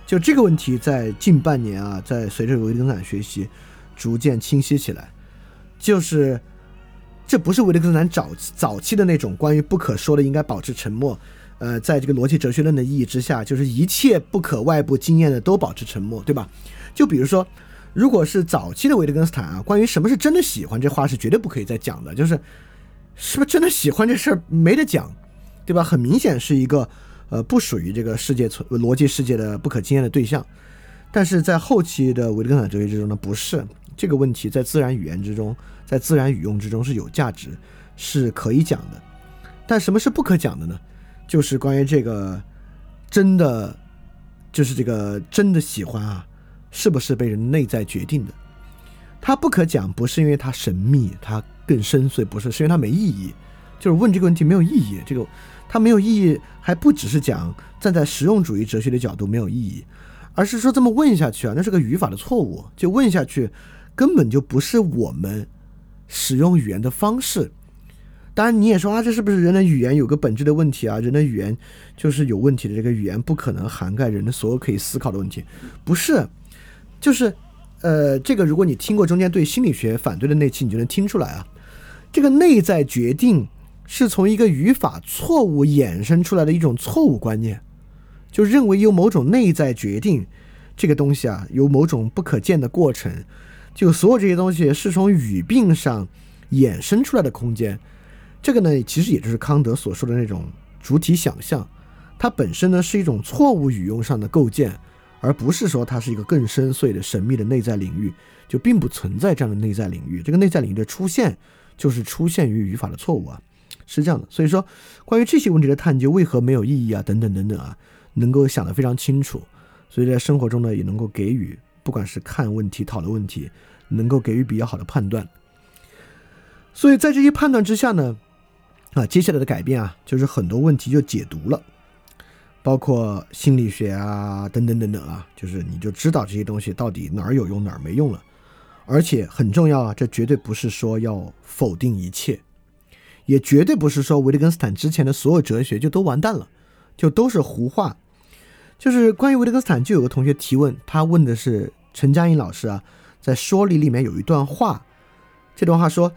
就这个问题，在近半年啊，在随着维特根斯坦学习，逐渐清晰起来。就是，这不是维特根斯坦早早期的那种关于不可说的应该保持沉默，呃，在这个逻辑哲学论的意义之下，就是一切不可外部经验的都保持沉默，对吧？就比如说，如果是早期的维特根斯坦啊，关于什么是真的喜欢这话是绝对不可以再讲的，就是是不是真的喜欢这事儿没得讲，对吧？很明显是一个呃不属于这个世界存逻辑世界的不可经验的对象，但是在后期的维特根斯坦哲学之中呢，不是。这个问题在自然语言之中，在自然语用之中是有价值，是可以讲的。但什么是不可讲的呢？就是关于这个真的，就是这个真的喜欢啊，是不是被人内在决定的？它不可讲，不是因为它神秘，它更深邃，不是，是因为它没意义。就是问这个问题没有意义，这个它没有意义，还不只是讲站在实用主义哲学的角度没有意义，而是说这么问下去啊，那是个语法的错误，就问下去。根本就不是我们使用语言的方式。当然，你也说啊，这是不是人的语言有个本质的问题啊？人的语言就是有问题的。这个语言不可能涵盖人的所有可以思考的问题，不是？就是，呃，这个如果你听过中间对心理学反对的那期，你就能听出来啊。这个内在决定是从一个语法错误衍生出来的一种错误观念，就认为有某种内在决定这个东西啊，有某种不可见的过程，就所有这些东西是从语病上衍生出来的空间。这个呢，其实也就是康德所说的那种主体想象，它本身呢是一种错误语用上的构建，而不是说它是一个更深邃的神秘的内在领域，就并不存在这样的内在领域。这个内在领域的出现。就是出现于语法的错误啊，是这样的。所以说，关于这些问题的探究为何没有意义啊，等等等等啊，能够想得非常清楚。所以在生活中呢，也能够给予，不管是看问题、讨论问题，能够给予比较好的判断。所以在这些判断之下呢，啊，接下来的改变啊，就是很多问题就解读了，包括心理学啊，等等等等啊，就是你就知道这些东西到底哪儿有用，哪儿没用了。而且很重要啊，这绝对不是说要否定一切，也绝对不是说维特根斯坦之前的所有哲学就都完蛋了，就都是胡话。就是关于维特根斯坦，就有个同学提问，他问的是陈嘉颖老师啊，在说理里面有一段话，这段话说，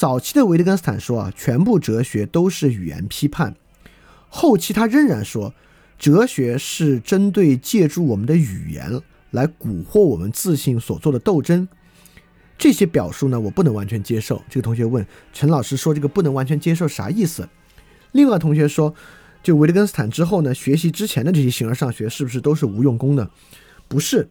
早期的维特根斯坦说啊，全部哲学都是语言批判，后期他仍然说，哲学是针对借助我们的语言来蛊惑我们自信所做的斗争。这些表述呢，我不能完全接受。这个同学问陈老师说：“这个不能完全接受啥意思？”另外同学说：“就维特根斯坦之后呢，学习之前的这些形而上学是不是都是无用功呢？”不是，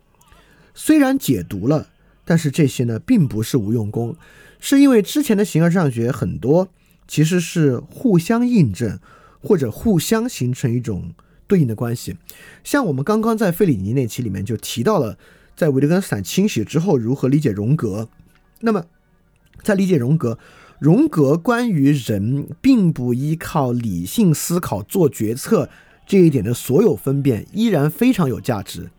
虽然解读了，但是这些呢并不是无用功，是因为之前的形而上学很多其实是互相印证或者互相形成一种对应的关系。像我们刚刚在费里尼那期里面就提到了，在维特根斯坦清洗之后如何理解荣格。那么，在理解荣格，荣格关于人并不依靠理性思考做决策这一点的所有分辨，依然非常有价值。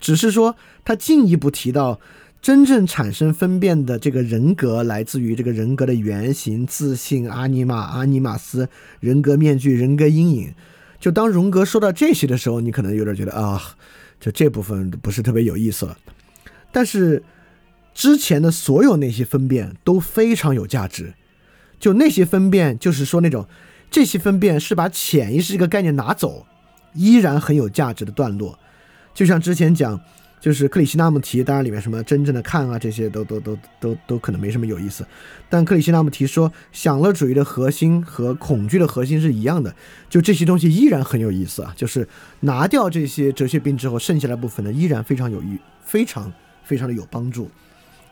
只是说，他进一步提到，真正产生分辨的这个人格，来自于这个人格的原型、自信、阿尼玛、阿尼玛斯、人格面具、人格阴影。就当荣格说到这些的时候，你可能有点觉得啊，就这部分不是特别有意思了。但是。之前的所有那些分辨都非常有价值，就那些分辨，就是说那种这些分辨是把潜意识这个概念拿走，依然很有价值的段落。就像之前讲，就是克里希那穆提，当然里面什么真正的看啊这些都都都都都可能没什么有意思。但克里希那穆提说，享乐主义的核心和恐惧的核心是一样的，就这些东西依然很有意思啊。就是拿掉这些哲学病之后，剩下的部分呢，依然非常有意，非常非常的有帮助。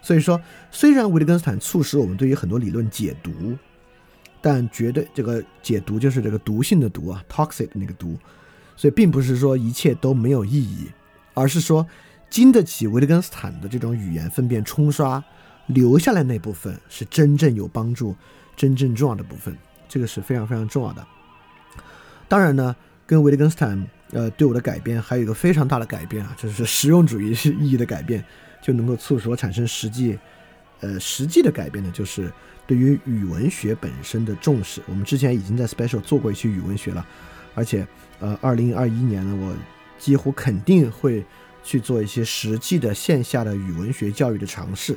所以说，虽然维特根斯坦促使我们对于很多理论解读，但绝对这个解读就是这个毒性的毒啊，toxic 那个毒，所以并不是说一切都没有意义，而是说经得起维特根斯坦的这种语言分辨冲刷，留下来那部分是真正有帮助、真正重要的部分，这个是非常非常重要的。当然呢，跟维特根斯坦呃对我的改变还有一个非常大的改变啊，就是实用主义意义的改变。就能够促使我产生实际，呃，实际的改变呢，就是对于语文学本身的重视。我们之前已经在 Special 做过一期语文学了，而且，呃，二零二一年呢，我几乎肯定会去做一些实际的线下的语文学教育的尝试，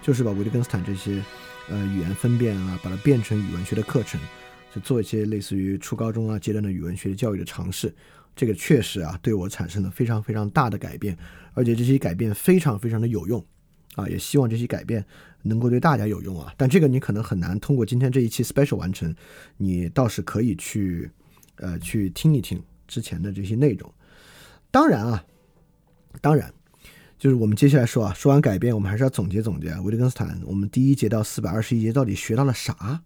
就是把维特根斯坦这些，呃，语言分辨啊，把它变成语文学的课程，就做一些类似于初高中啊阶段的语文学教育的尝试。这个确实啊，对我产生了非常非常大的改变，而且这些改变非常非常的有用，啊，也希望这些改变能够对大家有用啊。但这个你可能很难通过今天这一期 special 完成，你倒是可以去，呃，去听一听之前的这些内容。当然啊，当然，就是我们接下来说啊，说完改变，我们还是要总结总结维特根斯坦，我们第一节到四百二十一节到底学到了啥？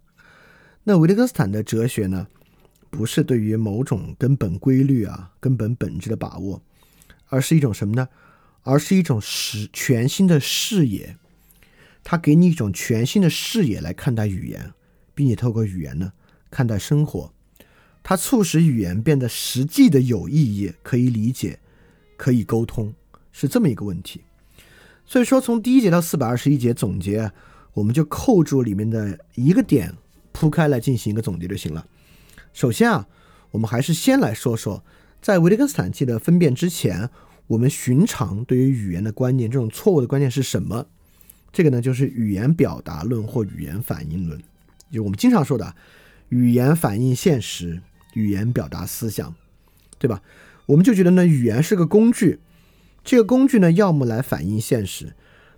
那维特根斯坦的哲学呢？不是对于某种根本规律啊、根本本质的把握，而是一种什么呢？而是一种视全新的视野。它给你一种全新的视野来看待语言，并且透过语言呢看待生活。它促使语言变得实际的有意义，可以理解，可以沟通，是这么一个问题。所以说，从第一节到四百二十一节总结，我们就扣住里面的一个点铺开来进行一个总结就行了。首先啊，我们还是先来说说，在维特根斯坦记的分辨之前，我们寻常对于语言的观念，这种错误的观念是什么？这个呢，就是语言表达论或语言反应论。就我们经常说的，语言反映现实，语言表达思想，对吧？我们就觉得呢，语言是个工具，这个工具呢，要么来反映现实，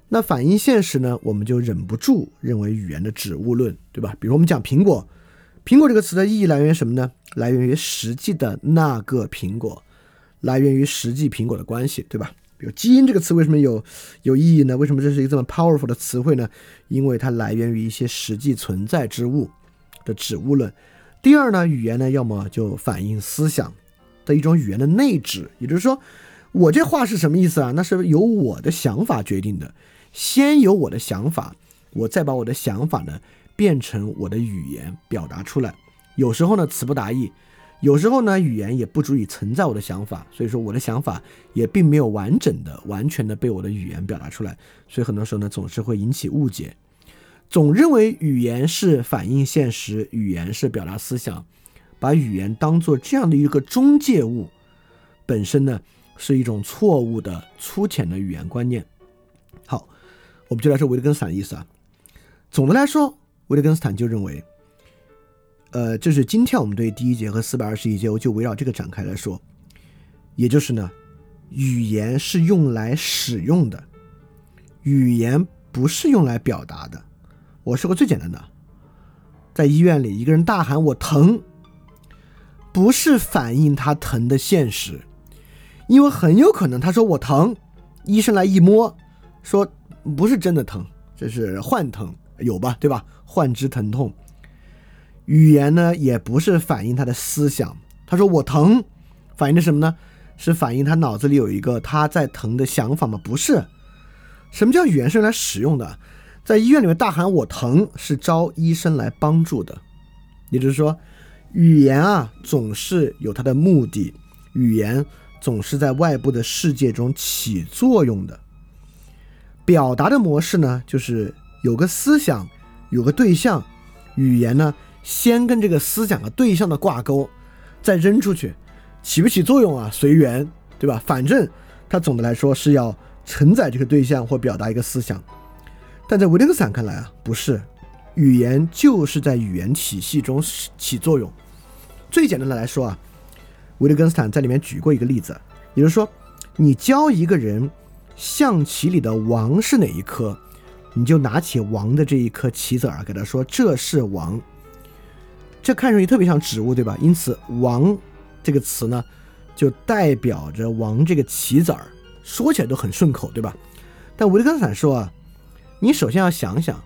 那反映现实呢，我们就忍不住认为语言的指物论，对吧？比如我们讲苹果，苹果这个词的意义来源于什么呢？来源于实际的那个苹果，来源于实际苹果的关系，对吧？比如基因这个词为什么有有意义呢？为什么这是一个这么 powerful 的词汇呢？因为它来源于一些实际存在之物的指物论。第二呢，语言呢，要么就反映思想的一种语言的内指，也就是说，我这话是什么意思啊？那是由我的想法决定的，先有我的想法，我再把我的想法呢变成我的语言表达出来。有时候呢，词不达意。有时候呢，语言也不足以承载我的想法，所以说我的想法也并没有完整的、完全的被我的语言表达出来，所以很多时候呢，总是会引起误解，总认为语言是反映现实，语言是表达思想，把语言当做这样的一个中介物，本身呢是一种错误的、粗浅的语言观念。好，我们就来说维特根斯坦的意思啊。总的来说，维特根斯坦就认为。呃，这是今天我们对第一节和四百二十一节，我就围绕这个展开来说。也就是呢，语言是用来使用的，语言不是用来表达的。我说个最简单的，在医院里，一个人大喊“我疼”，不是反映他疼的现实，因为很有可能他说“我疼”，医生来一摸，说不是真的疼，这是幻疼，有吧？对吧？幻肢疼痛。语言呢，也不是反映他的思想。他说我疼，反映的什么呢？是反映他脑子里有一个他在疼的想法吗？不是。什么叫语言是用来使用的？在医院里面大喊我疼，是招医生来帮助的。也就是说，语言啊，总是有它的目的，语言总是在外部的世界中起作用的。表达的模式呢，就是有个思想，有个对象，语言呢。先跟这个思想和对象的挂钩，再扔出去，起不起作用啊？随缘，对吧？反正它总的来说是要承载这个对象或表达一个思想。但在维特根斯坦看来啊，不是，语言就是在语言体系中起作用。最简单的来说啊，维特根斯坦在里面举过一个例子，也就是说，你教一个人象棋里的王是哪一颗，你就拿起王的这一颗棋子儿，给他说这是王。这看上去特别像植物，对吧？因此“王”这个词呢，就代表着王这个棋子儿，说起来都很顺口，对吧？但维特根斯坦说啊，你首先要想想，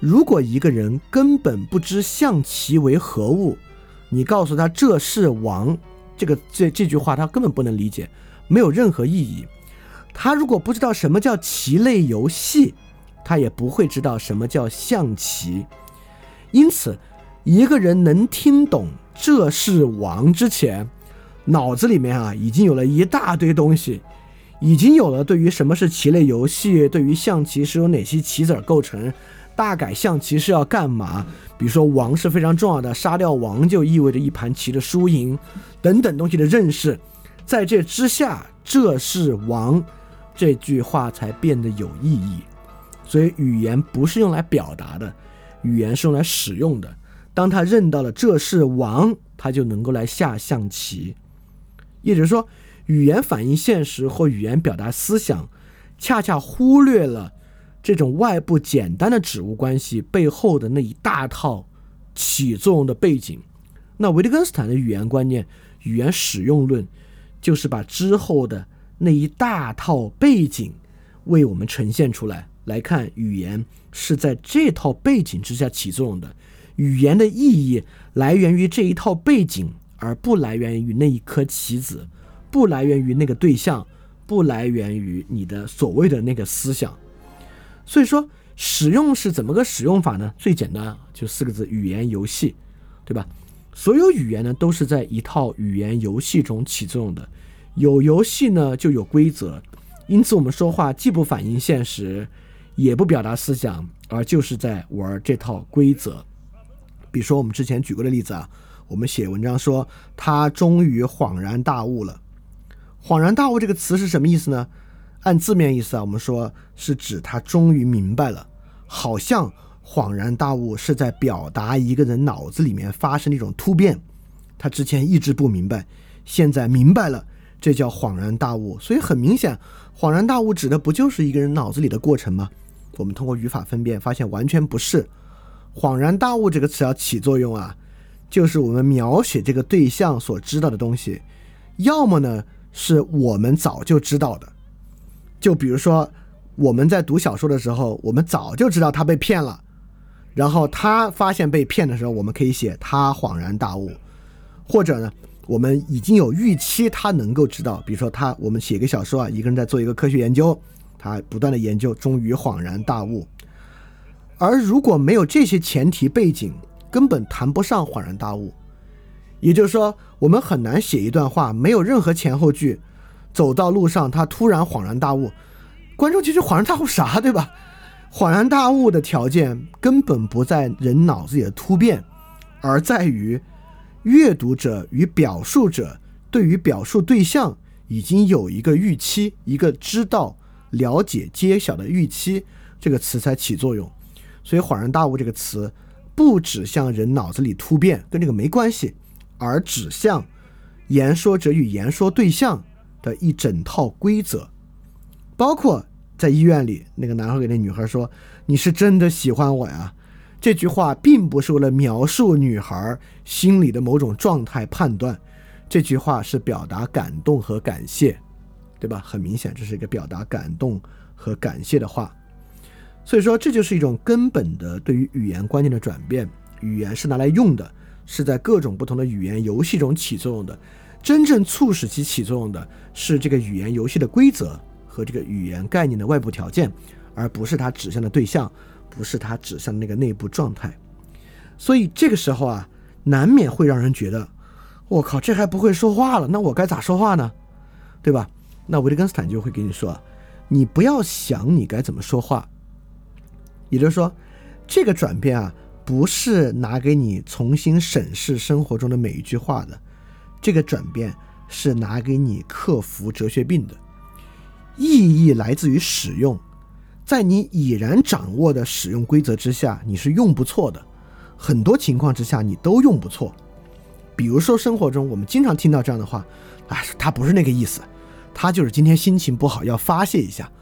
如果一个人根本不知象棋为何物，你告诉他这是王，这个这这句话他根本不能理解，没有任何意义。他如果不知道什么叫棋类游戏，他也不会知道什么叫象棋。因此。一个人能听懂这是王之前，脑子里面啊已经有了一大堆东西，已经有了对于什么是棋类游戏，对于象棋是由哪些棋子构成，大改象棋是要干嘛，比如说王是非常重要的，杀掉王就意味着一盘棋的输赢，等等东西的认识，在这之下，这是王这句话才变得有意义。所以语言不是用来表达的，语言是用来使用的。当他认到了这是王，他就能够来下象棋。也就是说，语言反映现实或语言表达思想，恰恰忽略了这种外部简单的指物关系背后的那一大套起作用的背景。那维特根斯坦的语言观念、语言使用论，就是把之后的那一大套背景为我们呈现出来。来看，语言是在这套背景之下起作用的。语言的意义来源于这一套背景，而不来源于那一颗棋子，不来源于那个对象，不来源于你的所谓的那个思想。所以说，使用是怎么个使用法呢？最简单就四个字：语言游戏，对吧？所有语言呢都是在一套语言游戏中起作用的。有游戏呢就有规则，因此我们说话既不反映现实，也不表达思想，而就是在玩这套规则。比如说，我们之前举过的例子啊，我们写文章说他终于恍然大悟了。恍然大悟这个词是什么意思呢？按字面意思啊，我们说是指他终于明白了，好像恍然大悟是在表达一个人脑子里面发生的一种突变，他之前一直不明白，现在明白了，这叫恍然大悟。所以很明显，恍然大悟指的不就是一个人脑子里的过程吗？我们通过语法分辨发现，完全不是。恍然大悟这个词要起作用啊，就是我们描写这个对象所知道的东西，要么呢是我们早就知道的，就比如说我们在读小说的时候，我们早就知道他被骗了，然后他发现被骗的时候，我们可以写他恍然大悟，或者呢，我们已经有预期他能够知道，比如说他我们写个小说啊，一个人在做一个科学研究，他不断的研究，终于恍然大悟。而如果没有这些前提背景，根本谈不上恍然大悟。也就是说，我们很难写一段话，没有任何前后句，走到路上他突然恍然大悟，观众其实恍然大悟啥，对吧？恍然大悟的条件根本不在人脑子里的突变，而在于阅读者与表述者对于表述对象已经有一个预期，一个知道、了解、揭晓的预期，这个词才起作用。所以“恍然大悟”这个词，不指向人脑子里突变，跟这个没关系，而指向言说者与言说对象的一整套规则。包括在医院里，那个男孩给那女孩说：“你是真的喜欢我呀？”这句话并不是为了描述女孩心里的某种状态判断，这句话是表达感动和感谢，对吧？很明显，这是一个表达感动和感谢的话。所以说，这就是一种根本的对于语言观念的转变。语言是拿来用的，是在各种不同的语言游戏中起作用的。真正促使其起作用的是这个语言游戏的规则和这个语言概念的外部条件，而不是它指向的对象，不是它指向的那个内部状态。所以这个时候啊，难免会让人觉得，我靠，这还不会说话了？那我该咋说话呢？对吧？那维特根斯坦就会跟你说，你不要想你该怎么说话。也就是说，这个转变啊，不是拿给你重新审视生活中的每一句话的，这个转变是拿给你克服哲学病的。意义来自于使用，在你已然掌握的使用规则之下，你是用不错的。很多情况之下，你都用不错。比如说生活中，我们经常听到这样的话：“啊，他不是那个意思，他就是今天心情不好，要发泄一下。”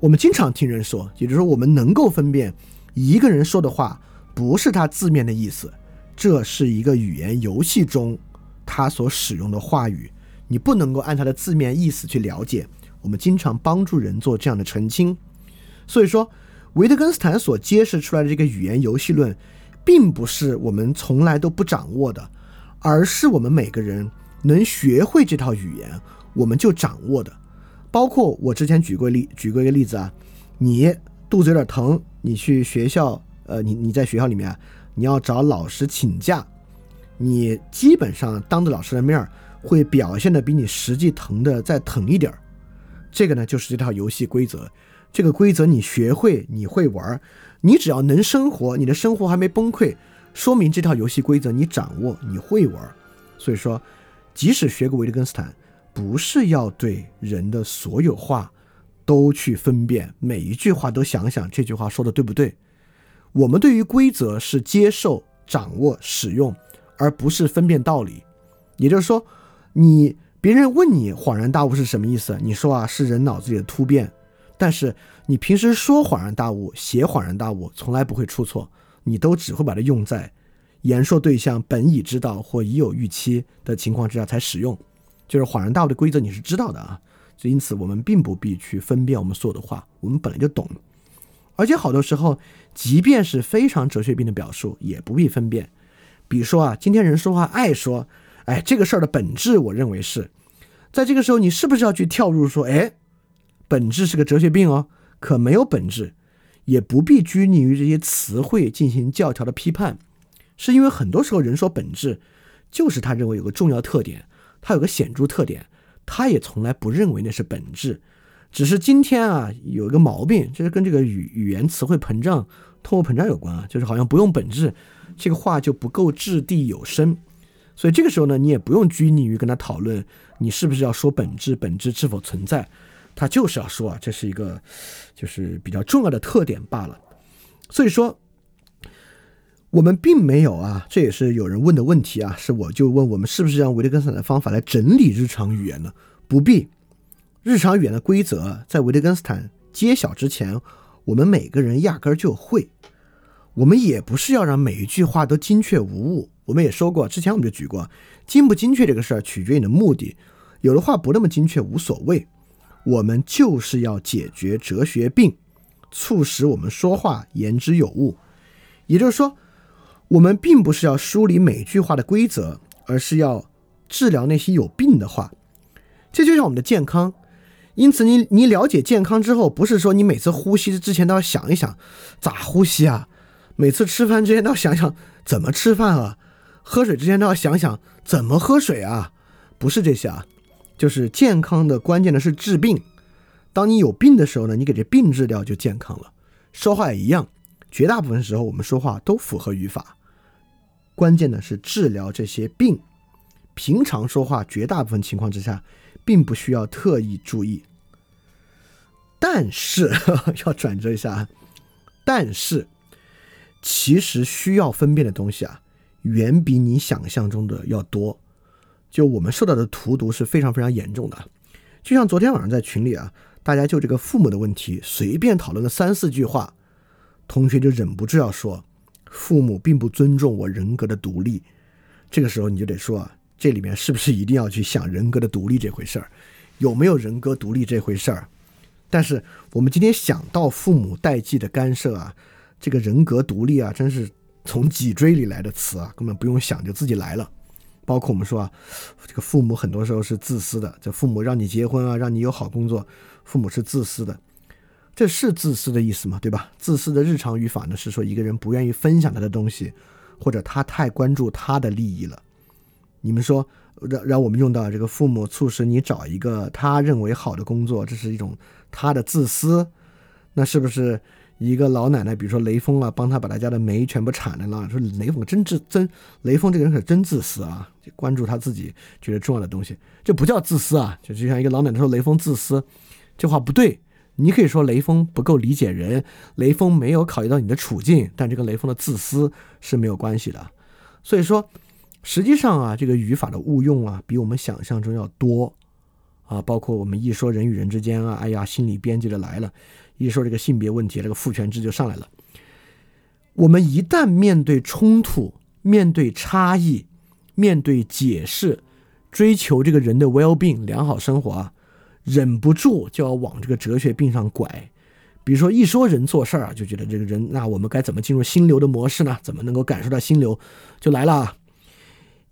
我们经常听人说，也就是说，我们能够分辨一个人说的话不是他字面的意思，这是一个语言游戏中他所使用的话语，你不能够按他的字面意思去了解。我们经常帮助人做这样的澄清。所以说，维特根斯坦所揭示出来的这个语言游戏论，并不是我们从来都不掌握的，而是我们每个人能学会这套语言，我们就掌握的。包括我之前举过例，举过一个例子啊，你肚子有点疼，你去学校，呃，你你在学校里面，你要找老师请假，你基本上当着老师的面儿会表现的比你实际疼的再疼一点儿，这个呢就是这套游戏规则，这个规则你学会，你会玩儿，你只要能生活，你的生活还没崩溃，说明这套游戏规则你掌握，你会玩儿，所以说，即使学过维特根斯坦。不是要对人的所有话都去分辨，每一句话都想想这句话说的对不对。我们对于规则是接受、掌握、使用，而不是分辨道理。也就是说，你别人问你“恍然大悟”是什么意思，你说啊是人脑子里的突变。但是你平时说“恍然大悟”、写“恍然大悟”，从来不会出错，你都只会把它用在言说对象本已知道或已有预期的情况之下才使用。就是恍然大悟的规则，你是知道的啊，所以因此我们并不必去分辨我们所有的话，我们本来就懂，而且好多时候，即便是非常哲学病的表述，也不必分辨。比如说啊，今天人说话爱说，哎，这个事儿的本质，我认为是在这个时候，你是不是要去跳入说，哎，本质是个哲学病哦？可没有本质，也不必拘泥于这些词汇进行教条的批判，是因为很多时候人说本质，就是他认为有个重要特点。他有个显著特点，他也从来不认为那是本质，只是今天啊有一个毛病，就是跟这个语语言词汇膨胀、通货膨胀有关啊，就是好像不用本质，这个话就不够掷地有声。所以这个时候呢，你也不用拘泥于跟他讨论你是不是要说本质，本质是否存在，他就是要说啊，这是一个就是比较重要的特点罢了。所以说，我们并没有啊，这也是有人问的问题啊，是我就问我们是不是让维特根斯坦的方法来整理日常语言呢？不必，日常语言的规则在维特根斯坦揭晓之前，我们每个人压根儿就会。我们也不是要让每一句话都精确无误。我们也说过，之前我们就举过，精不精确这个事儿取决于你的目的，有的话不那么精确无所谓。我们就是要解决哲学病，促使我们说话言之有物，也就是说。我们并不是要梳理每句话的规则，而是要治疗那些有病的话。这就像我们的健康。因此，你你了解健康之后，不是说你每次呼吸之前都要想一想咋呼吸啊，每次吃饭之前都要想想怎么吃饭啊，喝水之前都要想想怎么喝水啊，不是这些啊。就是健康的关键的是治病。当你有病的时候呢，你给这病治掉就健康了。说话也一样。绝大部分时候，我们说话都符合语法，关键的是治疗这些病。平常说话，绝大部分情况之下，并不需要特意注意。但是 要转折一下，但是其实需要分辨的东西啊，远比你想象中的要多。就我们受到的荼毒是非常非常严重的。就像昨天晚上在群里啊，大家就这个父母的问题随便讨论了三四句话。同学就忍不住要说，父母并不尊重我人格的独立。这个时候你就得说啊，这里面是不是一定要去想人格的独立这回事儿？有没有人格独立这回事儿？但是我们今天想到父母代际的干涉啊，这个人格独立啊，真是从脊椎里来的词啊，根本不用想就自己来了。包括我们说啊，这个父母很多时候是自私的，这父母让你结婚啊，让你有好工作，父母是自私的。这是自私的意思吗？对吧？自私的日常语法呢，是说一个人不愿意分享他的东西，或者他太关注他的利益了。你们说，让让我们用到这个父母促使你找一个他认为好的工作，这是一种他的自私。那是不是一个老奶奶，比如说雷锋啊，帮他把他家的煤全部铲了了？说雷锋真自真，雷锋这个人可真自私啊，就关注他自己觉得重要的东西，这不叫自私啊，就就像一个老奶奶说雷锋自私，这话不对。你可以说雷锋不够理解人，雷锋没有考虑到你的处境，但这跟雷锋的自私是没有关系的。所以说，实际上啊，这个语法的误用啊，比我们想象中要多啊。包括我们一说人与人之间啊，哎呀，心理编辑的来了；一说这个性别问题，这个父权制就上来了。我们一旦面对冲突、面对差异、面对解释、追求这个人的 well being 良好生活啊。忍不住就要往这个哲学病上拐，比如说一说人做事儿啊，就觉得这个人，那我们该怎么进入心流的模式呢？怎么能够感受到心流，就来了。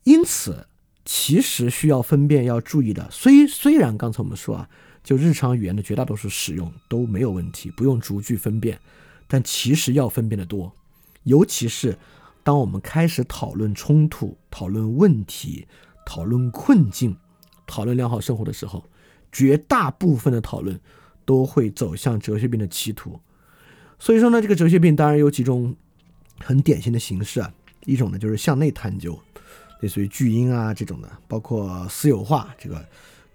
因此，其实需要分辨要注意的，虽虽然刚才我们说啊，就日常语言的绝大多数使用都没有问题，不用逐句分辨，但其实要分辨的多，尤其是当我们开始讨论冲突、讨论问题、讨论困境、讨论良好生活的时候。绝大部分的讨论都会走向哲学病的歧途，所以说呢，这个哲学病当然有几种很典型的形式啊。一种呢就是向内探究，类似于巨婴啊这种的，包括私有化，这个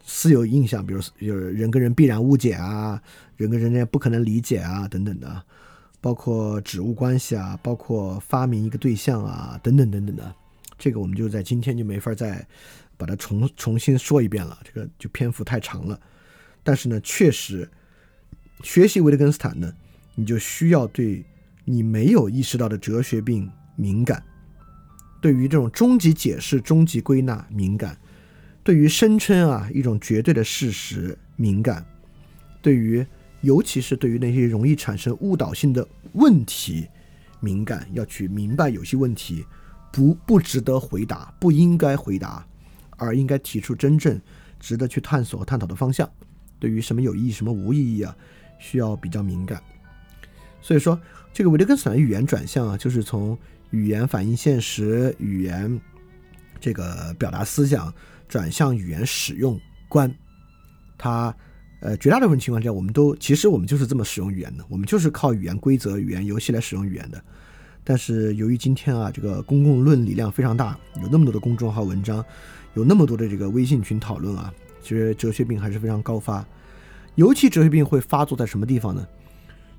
私有印象，比如就是人跟人必然误解啊，人跟人之间不可能理解啊等等的，包括指物关系啊，包括发明一个对象啊等等等等的，这个我们就在今天就没法再。把它重重新说一遍了，这个就篇幅太长了。但是呢，确实学习维特根斯坦呢，你就需要对你没有意识到的哲学病敏感，对于这种终极解释、终极归纳敏感，对于声称啊一种绝对的事实敏感，对于尤其是对于那些容易产生误导性的问题敏感，要去明白有些问题不不值得回答，不应该回答。而应该提出真正值得去探索探讨的方向。对于什么有意义、什么无意义啊，需要比较敏感。所以说，这个维特根斯坦的语言转向啊，就是从语言反映现实、语言这个表达思想转向语言使用观。它呃，绝大部分情况下，我们都其实我们就是这么使用语言的，我们就是靠语言规则、语言游戏来使用语言的。但是由于今天啊，这个公共论理量非常大，有那么多的公众号文章。有那么多的这个微信群讨论啊，其实哲学病还是非常高发，尤其哲学病会发作在什么地方呢？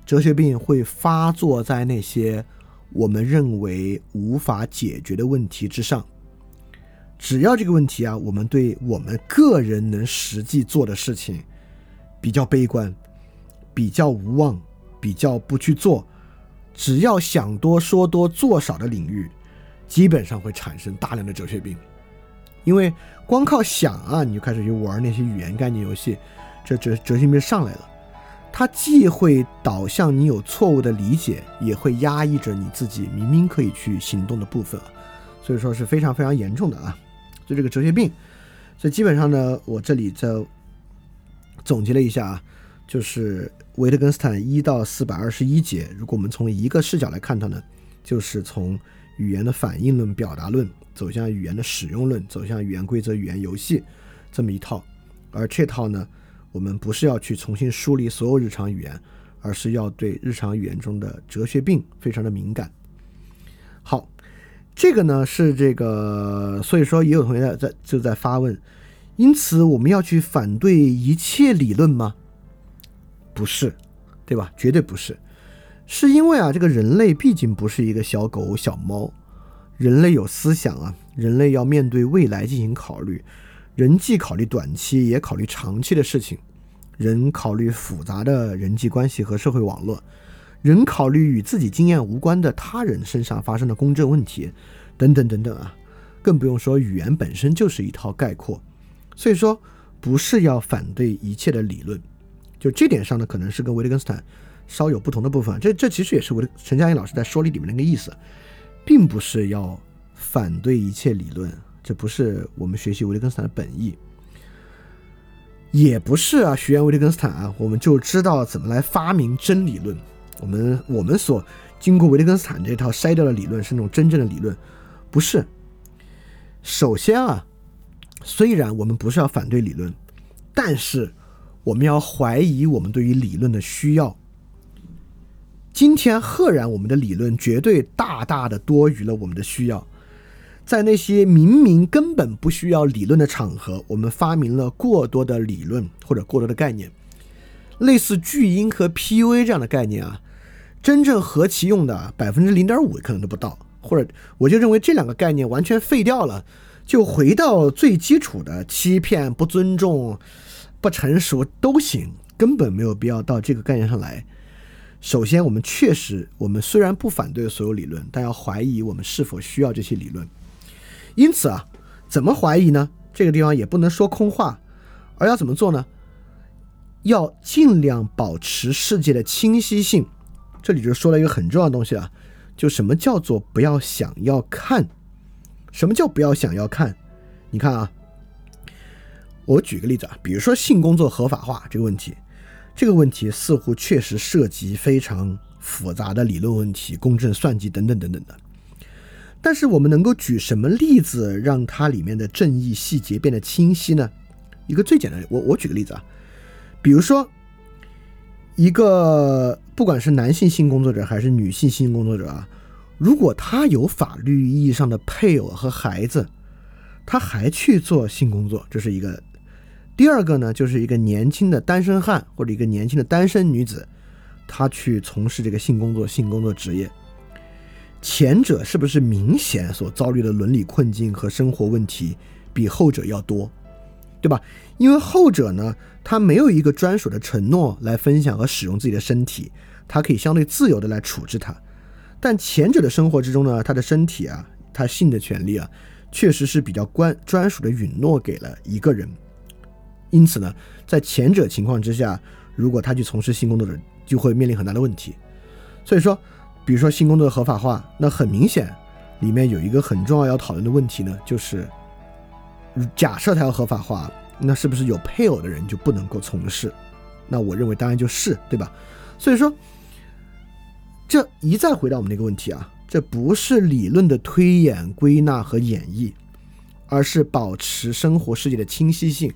哲学病会发作在那些我们认为无法解决的问题之上。只要这个问题啊，我们对我们个人能实际做的事情比较悲观、比较无望、比较不去做，只要想多说多做少的领域，基本上会产生大量的哲学病。因为光靠想啊，你就开始去玩那些语言概念游戏，这哲哲学病上来了。它既会导向你有错误的理解，也会压抑着你自己明明可以去行动的部分，所以说是非常非常严重的啊。就这个哲学病，所以基本上呢，我这里在总结了一下啊，就是维特根斯坦一到四百二十一节，如果我们从一个视角来看它呢，就是从语言的反应论、表达论走向语言的使用论，走向语言规则、语言游戏这么一套，而这套呢，我们不是要去重新梳理所有日常语言，而是要对日常语言中的哲学病非常的敏感。好。这个呢是这个，所以说也有同学在在就在发问，因此我们要去反对一切理论吗？不是，对吧？绝对不是，是因为啊，这个人类毕竟不是一个小狗小猫，人类有思想啊，人类要面对未来进行考虑，人既考虑短期也考虑长期的事情，人考虑复杂的人际关系和社会网络。人考虑与自己经验无关的他人身上发生的公正问题，等等等等啊，更不用说语言本身就是一套概括，所以说不是要反对一切的理论，就这点上呢，可能是跟维特根斯坦稍有不同的部分。这这其实也是维陈嘉映老师在说理里面那个意思，并不是要反对一切理论，这不是我们学习维特根斯坦的本意，也不是啊，学员维特根斯坦啊，我们就知道怎么来发明真理论。我们我们所经过维特根斯坦这套筛掉的理论是那种真正的理论，不是。首先啊，虽然我们不是要反对理论，但是我们要怀疑我们对于理论的需要。今天赫然我们的理论绝对大大的多余了我们的需要，在那些明明根本不需要理论的场合，我们发明了过多的理论或者过多的概念，类似巨婴和 PUA 这样的概念啊。真正合其用的百分之零点五可能都不到，或者我就认为这两个概念完全废掉了，就回到最基础的欺骗、不尊重、不成熟都行，根本没有必要到这个概念上来。首先，我们确实，我们虽然不反对所有理论，但要怀疑我们是否需要这些理论。因此啊，怎么怀疑呢？这个地方也不能说空话，而要怎么做呢？要尽量保持世界的清晰性。这里就说了一个很重要的东西啊，就什么叫做不要想要看？什么叫不要想要看？你看啊，我举个例子啊，比如说性工作合法化这个问题，这个问题似乎确实涉及非常复杂的理论问题、公正算计等等等等的。但是我们能够举什么例子让它里面的正义细节变得清晰呢？一个最简单的，我我举个例子啊，比如说。一个不管是男性性工作者还是女性性工作者啊，如果他有法律意义上的配偶和孩子，他还去做性工作，这是一个。第二个呢，就是一个年轻的单身汉或者一个年轻的单身女子，她去从事这个性工作、性工作职业，前者是不是明显所遭遇的伦理困境和生活问题比后者要多？对吧？因为后者呢，他没有一个专属的承诺来分享和使用自己的身体，他可以相对自由的来处置它。但前者的生活之中呢，他的身体啊，他性的权利啊，确实是比较关专属的允诺给了一个人。因此呢，在前者情况之下，如果他去从事性工作者，就会面临很大的问题。所以说，比如说性工作的合法化，那很明显，里面有一个很重要要讨论的问题呢，就是。假设它要合法化，那是不是有配偶的人就不能够从事？那我认为当然就是，对吧？所以说，这一再回到我们那个问题啊，这不是理论的推演、归纳和演绎，而是保持生活世界的清晰性。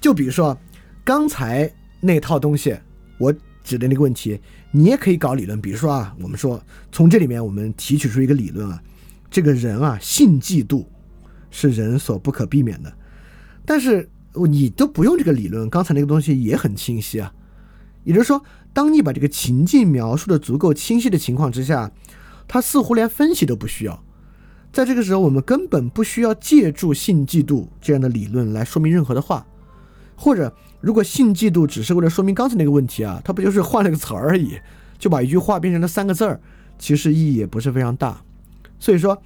就比如说刚才那套东西，我指的那个问题，你也可以搞理论。比如说啊，我们说从这里面我们提取出一个理论啊，这个人啊性嫉妒。是人所不可避免的，但是你都不用这个理论，刚才那个东西也很清晰啊。也就是说，当你把这个情境描述的足够清晰的情况之下，他似乎连分析都不需要。在这个时候，我们根本不需要借助性嫉妒这样的理论来说明任何的话，或者如果性嫉妒只是为了说明刚才那个问题啊，它不就是换了个词而已，就把一句话变成了三个字儿，其实意义也不是非常大。所以说，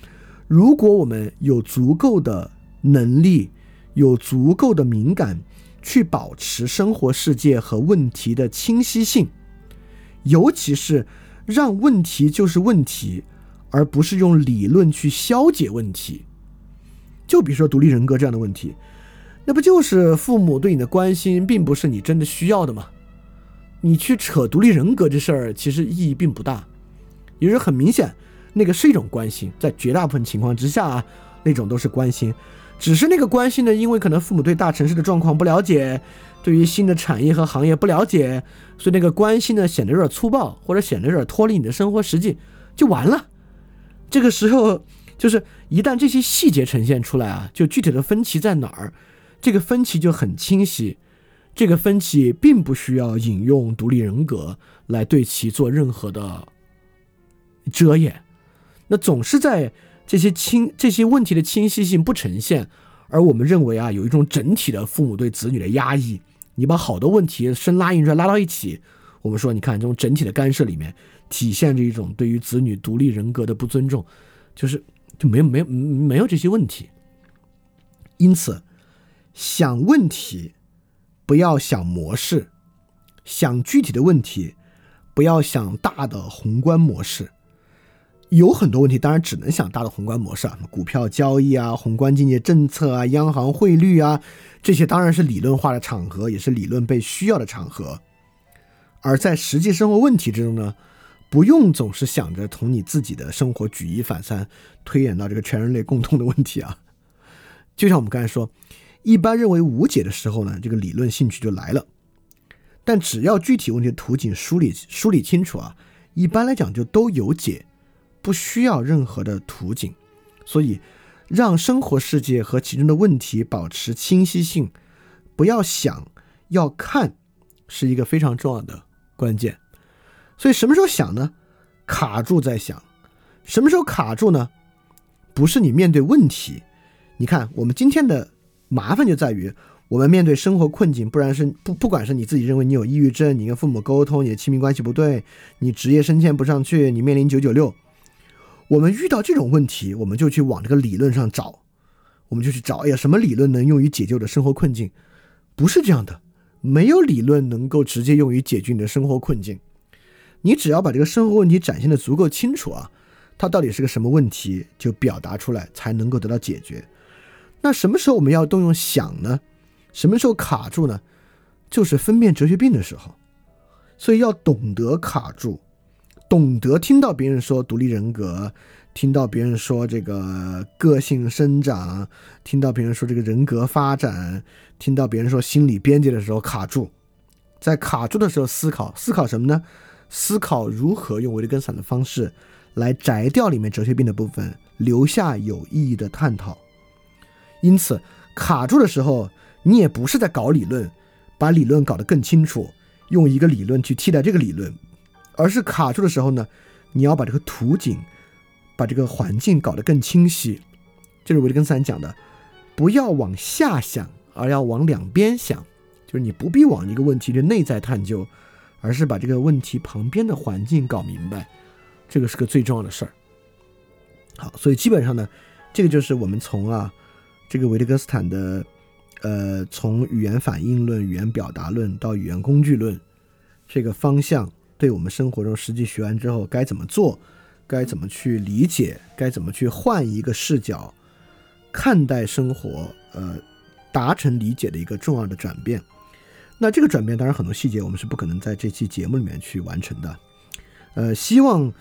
如果我们有足够的能力，有足够的敏感，去保持生活世界和问题的清晰性，尤其是让问题就是问题。而不是用理论去消解问题，就比如说独立人格这样的问题，那不就是父母对你的关心，并不是你真的需要的吗？你去扯独立人格这事儿，其实意义并不大。也是很明显，那个是一种关心，在绝大部分情况之下啊，那种都是关心，只是那个关心呢，因为可能父母对大城市的状况不了解，对于新的产业和行业不了解，所以那个关心呢显得有点粗暴，或者显得有点脱离你的生活实际，就完了。这个时候，就是一旦这些细节呈现出来啊，就具体的分歧在哪儿，这个分歧就很清晰。这个分歧并不需要引用独立人格来对其做任何的遮掩。那总是在这些清这些问题的清晰性不呈现，而我们认为啊，有一种整体的父母对子女的压抑。你把好多问题深拉硬拽拉到一起，我们说，你看这种整体的干涉里面。体现着一种对于子女独立人格的不尊重，就是就没有没有没有这些问题。因此，想问题不要想模式，想具体的问题不要想大的宏观模式。有很多问题当然只能想大的宏观模式啊，股票交易啊，宏观经济政策啊，央行汇率啊，这些当然是理论化的场合，也是理论被需要的场合。而在实际生活问题之中呢？不用总是想着从你自己的生活举一反三，推演到这个全人类共通的问题啊。就像我们刚才说，一般认为无解的时候呢，这个理论兴趣就来了。但只要具体问题的图景梳理梳理清楚啊，一般来讲就都有解，不需要任何的图景。所以，让生活世界和其中的问题保持清晰性，不要想，要看，是一个非常重要的关键。所以什么时候想呢？卡住在想，什么时候卡住呢？不是你面对问题，你看我们今天的麻烦就在于，我们面对生活困境，不然是不不管是你自己认为你有抑郁症，你跟父母沟通，你的亲密关系不对，你职业升迁不上去，你面临九九六，我们遇到这种问题，我们就去往这个理论上找，我们就去找，哎呀，什么理论能用于解救的生活困境？不是这样的，没有理论能够直接用于解决你的生活困境。你只要把这个生活问题展现的足够清楚啊，它到底是个什么问题，就表达出来才能够得到解决。那什么时候我们要动用想呢？什么时候卡住呢？就是分辨哲学病的时候。所以要懂得卡住，懂得听到别人说独立人格，听到别人说这个个性生长，听到别人说这个人格发展，听到别人说心理边界的时候卡住，在卡住的时候思考，思考什么呢？思考如何用维特根斯坦的方式来摘掉里面哲学病的部分，留下有意义的探讨。因此，卡住的时候，你也不是在搞理论，把理论搞得更清楚，用一个理论去替代这个理论，而是卡住的时候呢，你要把这个图景，把这个环境搞得更清晰。就是维特根斯坦讲的，不要往下想，而要往两边想，就是你不必往一个问题的内在探究。而是把这个问题旁边的环境搞明白，这个是个最重要的事儿。好，所以基本上呢，这个就是我们从啊这个维特根斯坦的呃从语言反应论、语言表达论到语言工具论这个方向，对我们生活中实际学完之后该怎么做，该怎么去理解，该怎么去换一个视角看待生活，呃，达成理解的一个重要的转变。那这个转变当然很多细节我们是不可能在这期节目里面去完成的，呃，希望，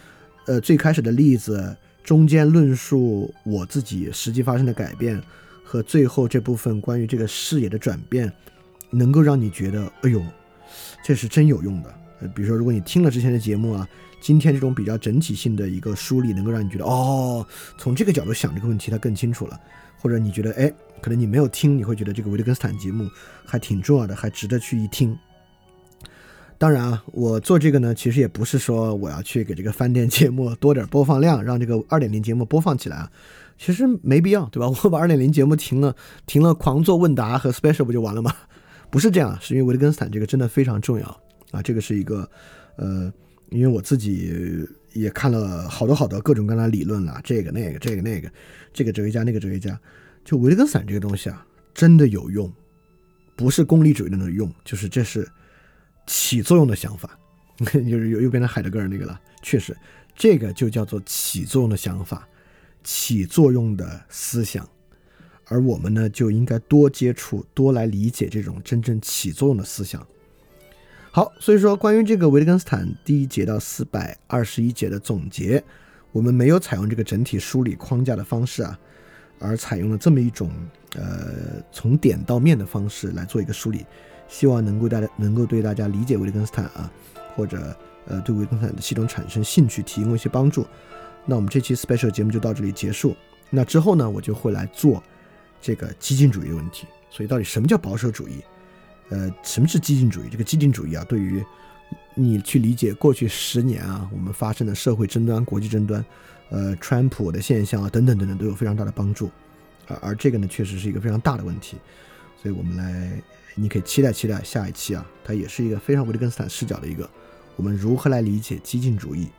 呃，最开始的例子中间论述我自己实际发生的改变和最后这部分关于这个视野的转变，能够让你觉得，哎呦，这是真有用的。比如说如果你听了之前的节目啊，今天这种比较整体性的一个梳理，能够让你觉得，哦，从这个角度想这个问题它更清楚了，或者你觉得，哎。可能你没有听，你会觉得这个维特根斯坦节目还挺重要的，还值得去一听。当然啊，我做这个呢，其实也不是说我要去给这个饭店节目多点播放量，让这个二点零节目播放起来啊。其实没必要，对吧？我把二点零节目停了，停了，狂做问答和 special 不就完了吗？不是这样，是因为维特根斯坦这个真的非常重要啊。这个是一个，呃，因为我自己也看了好多好多各种各样的理论了，这个那个这个那个，这个哲学家那个哲学家，就维特根斯坦这个东西啊，真的有用，不是功利主义的那种用，就是这是起作用的想法，就是又又变成海德格尔那个了。确实，这个就叫做起作用的想法。起作用的思想，而我们呢，就应该多接触、多来理解这种真正起作用的思想。好，所以说关于这个维特根斯坦第一节到四百二十一节的总结，我们没有采用这个整体梳理框架的方式啊，而采用了这么一种呃从点到面的方式来做一个梳理，希望能够大家能够对大家理解维特根斯坦啊，或者呃对维特根斯坦的系统产生兴趣提供一些帮助。那我们这期 special 节目就到这里结束。那之后呢，我就会来做这个激进主义的问题。所以，到底什么叫保守主义？呃，什么是激进主义？这个激进主义啊，对于你去理解过去十年啊我们发生的社会争端、国际争端，呃，川普的现象啊等等等等，都有非常大的帮助。而而这个呢，确实是一个非常大的问题。所以我们来，你可以期待期待下一期啊，它也是一个非常维特根斯坦视角的一个，我们如何来理解激进主义。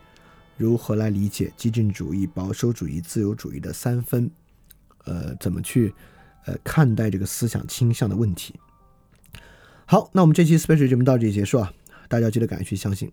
如何来理解激进主义、保守主义、自由主义的三分？呃，怎么去呃看待这个思想倾向的问题？好，那我们这期 special 节目到这里结束啊，大家记得赶去相信。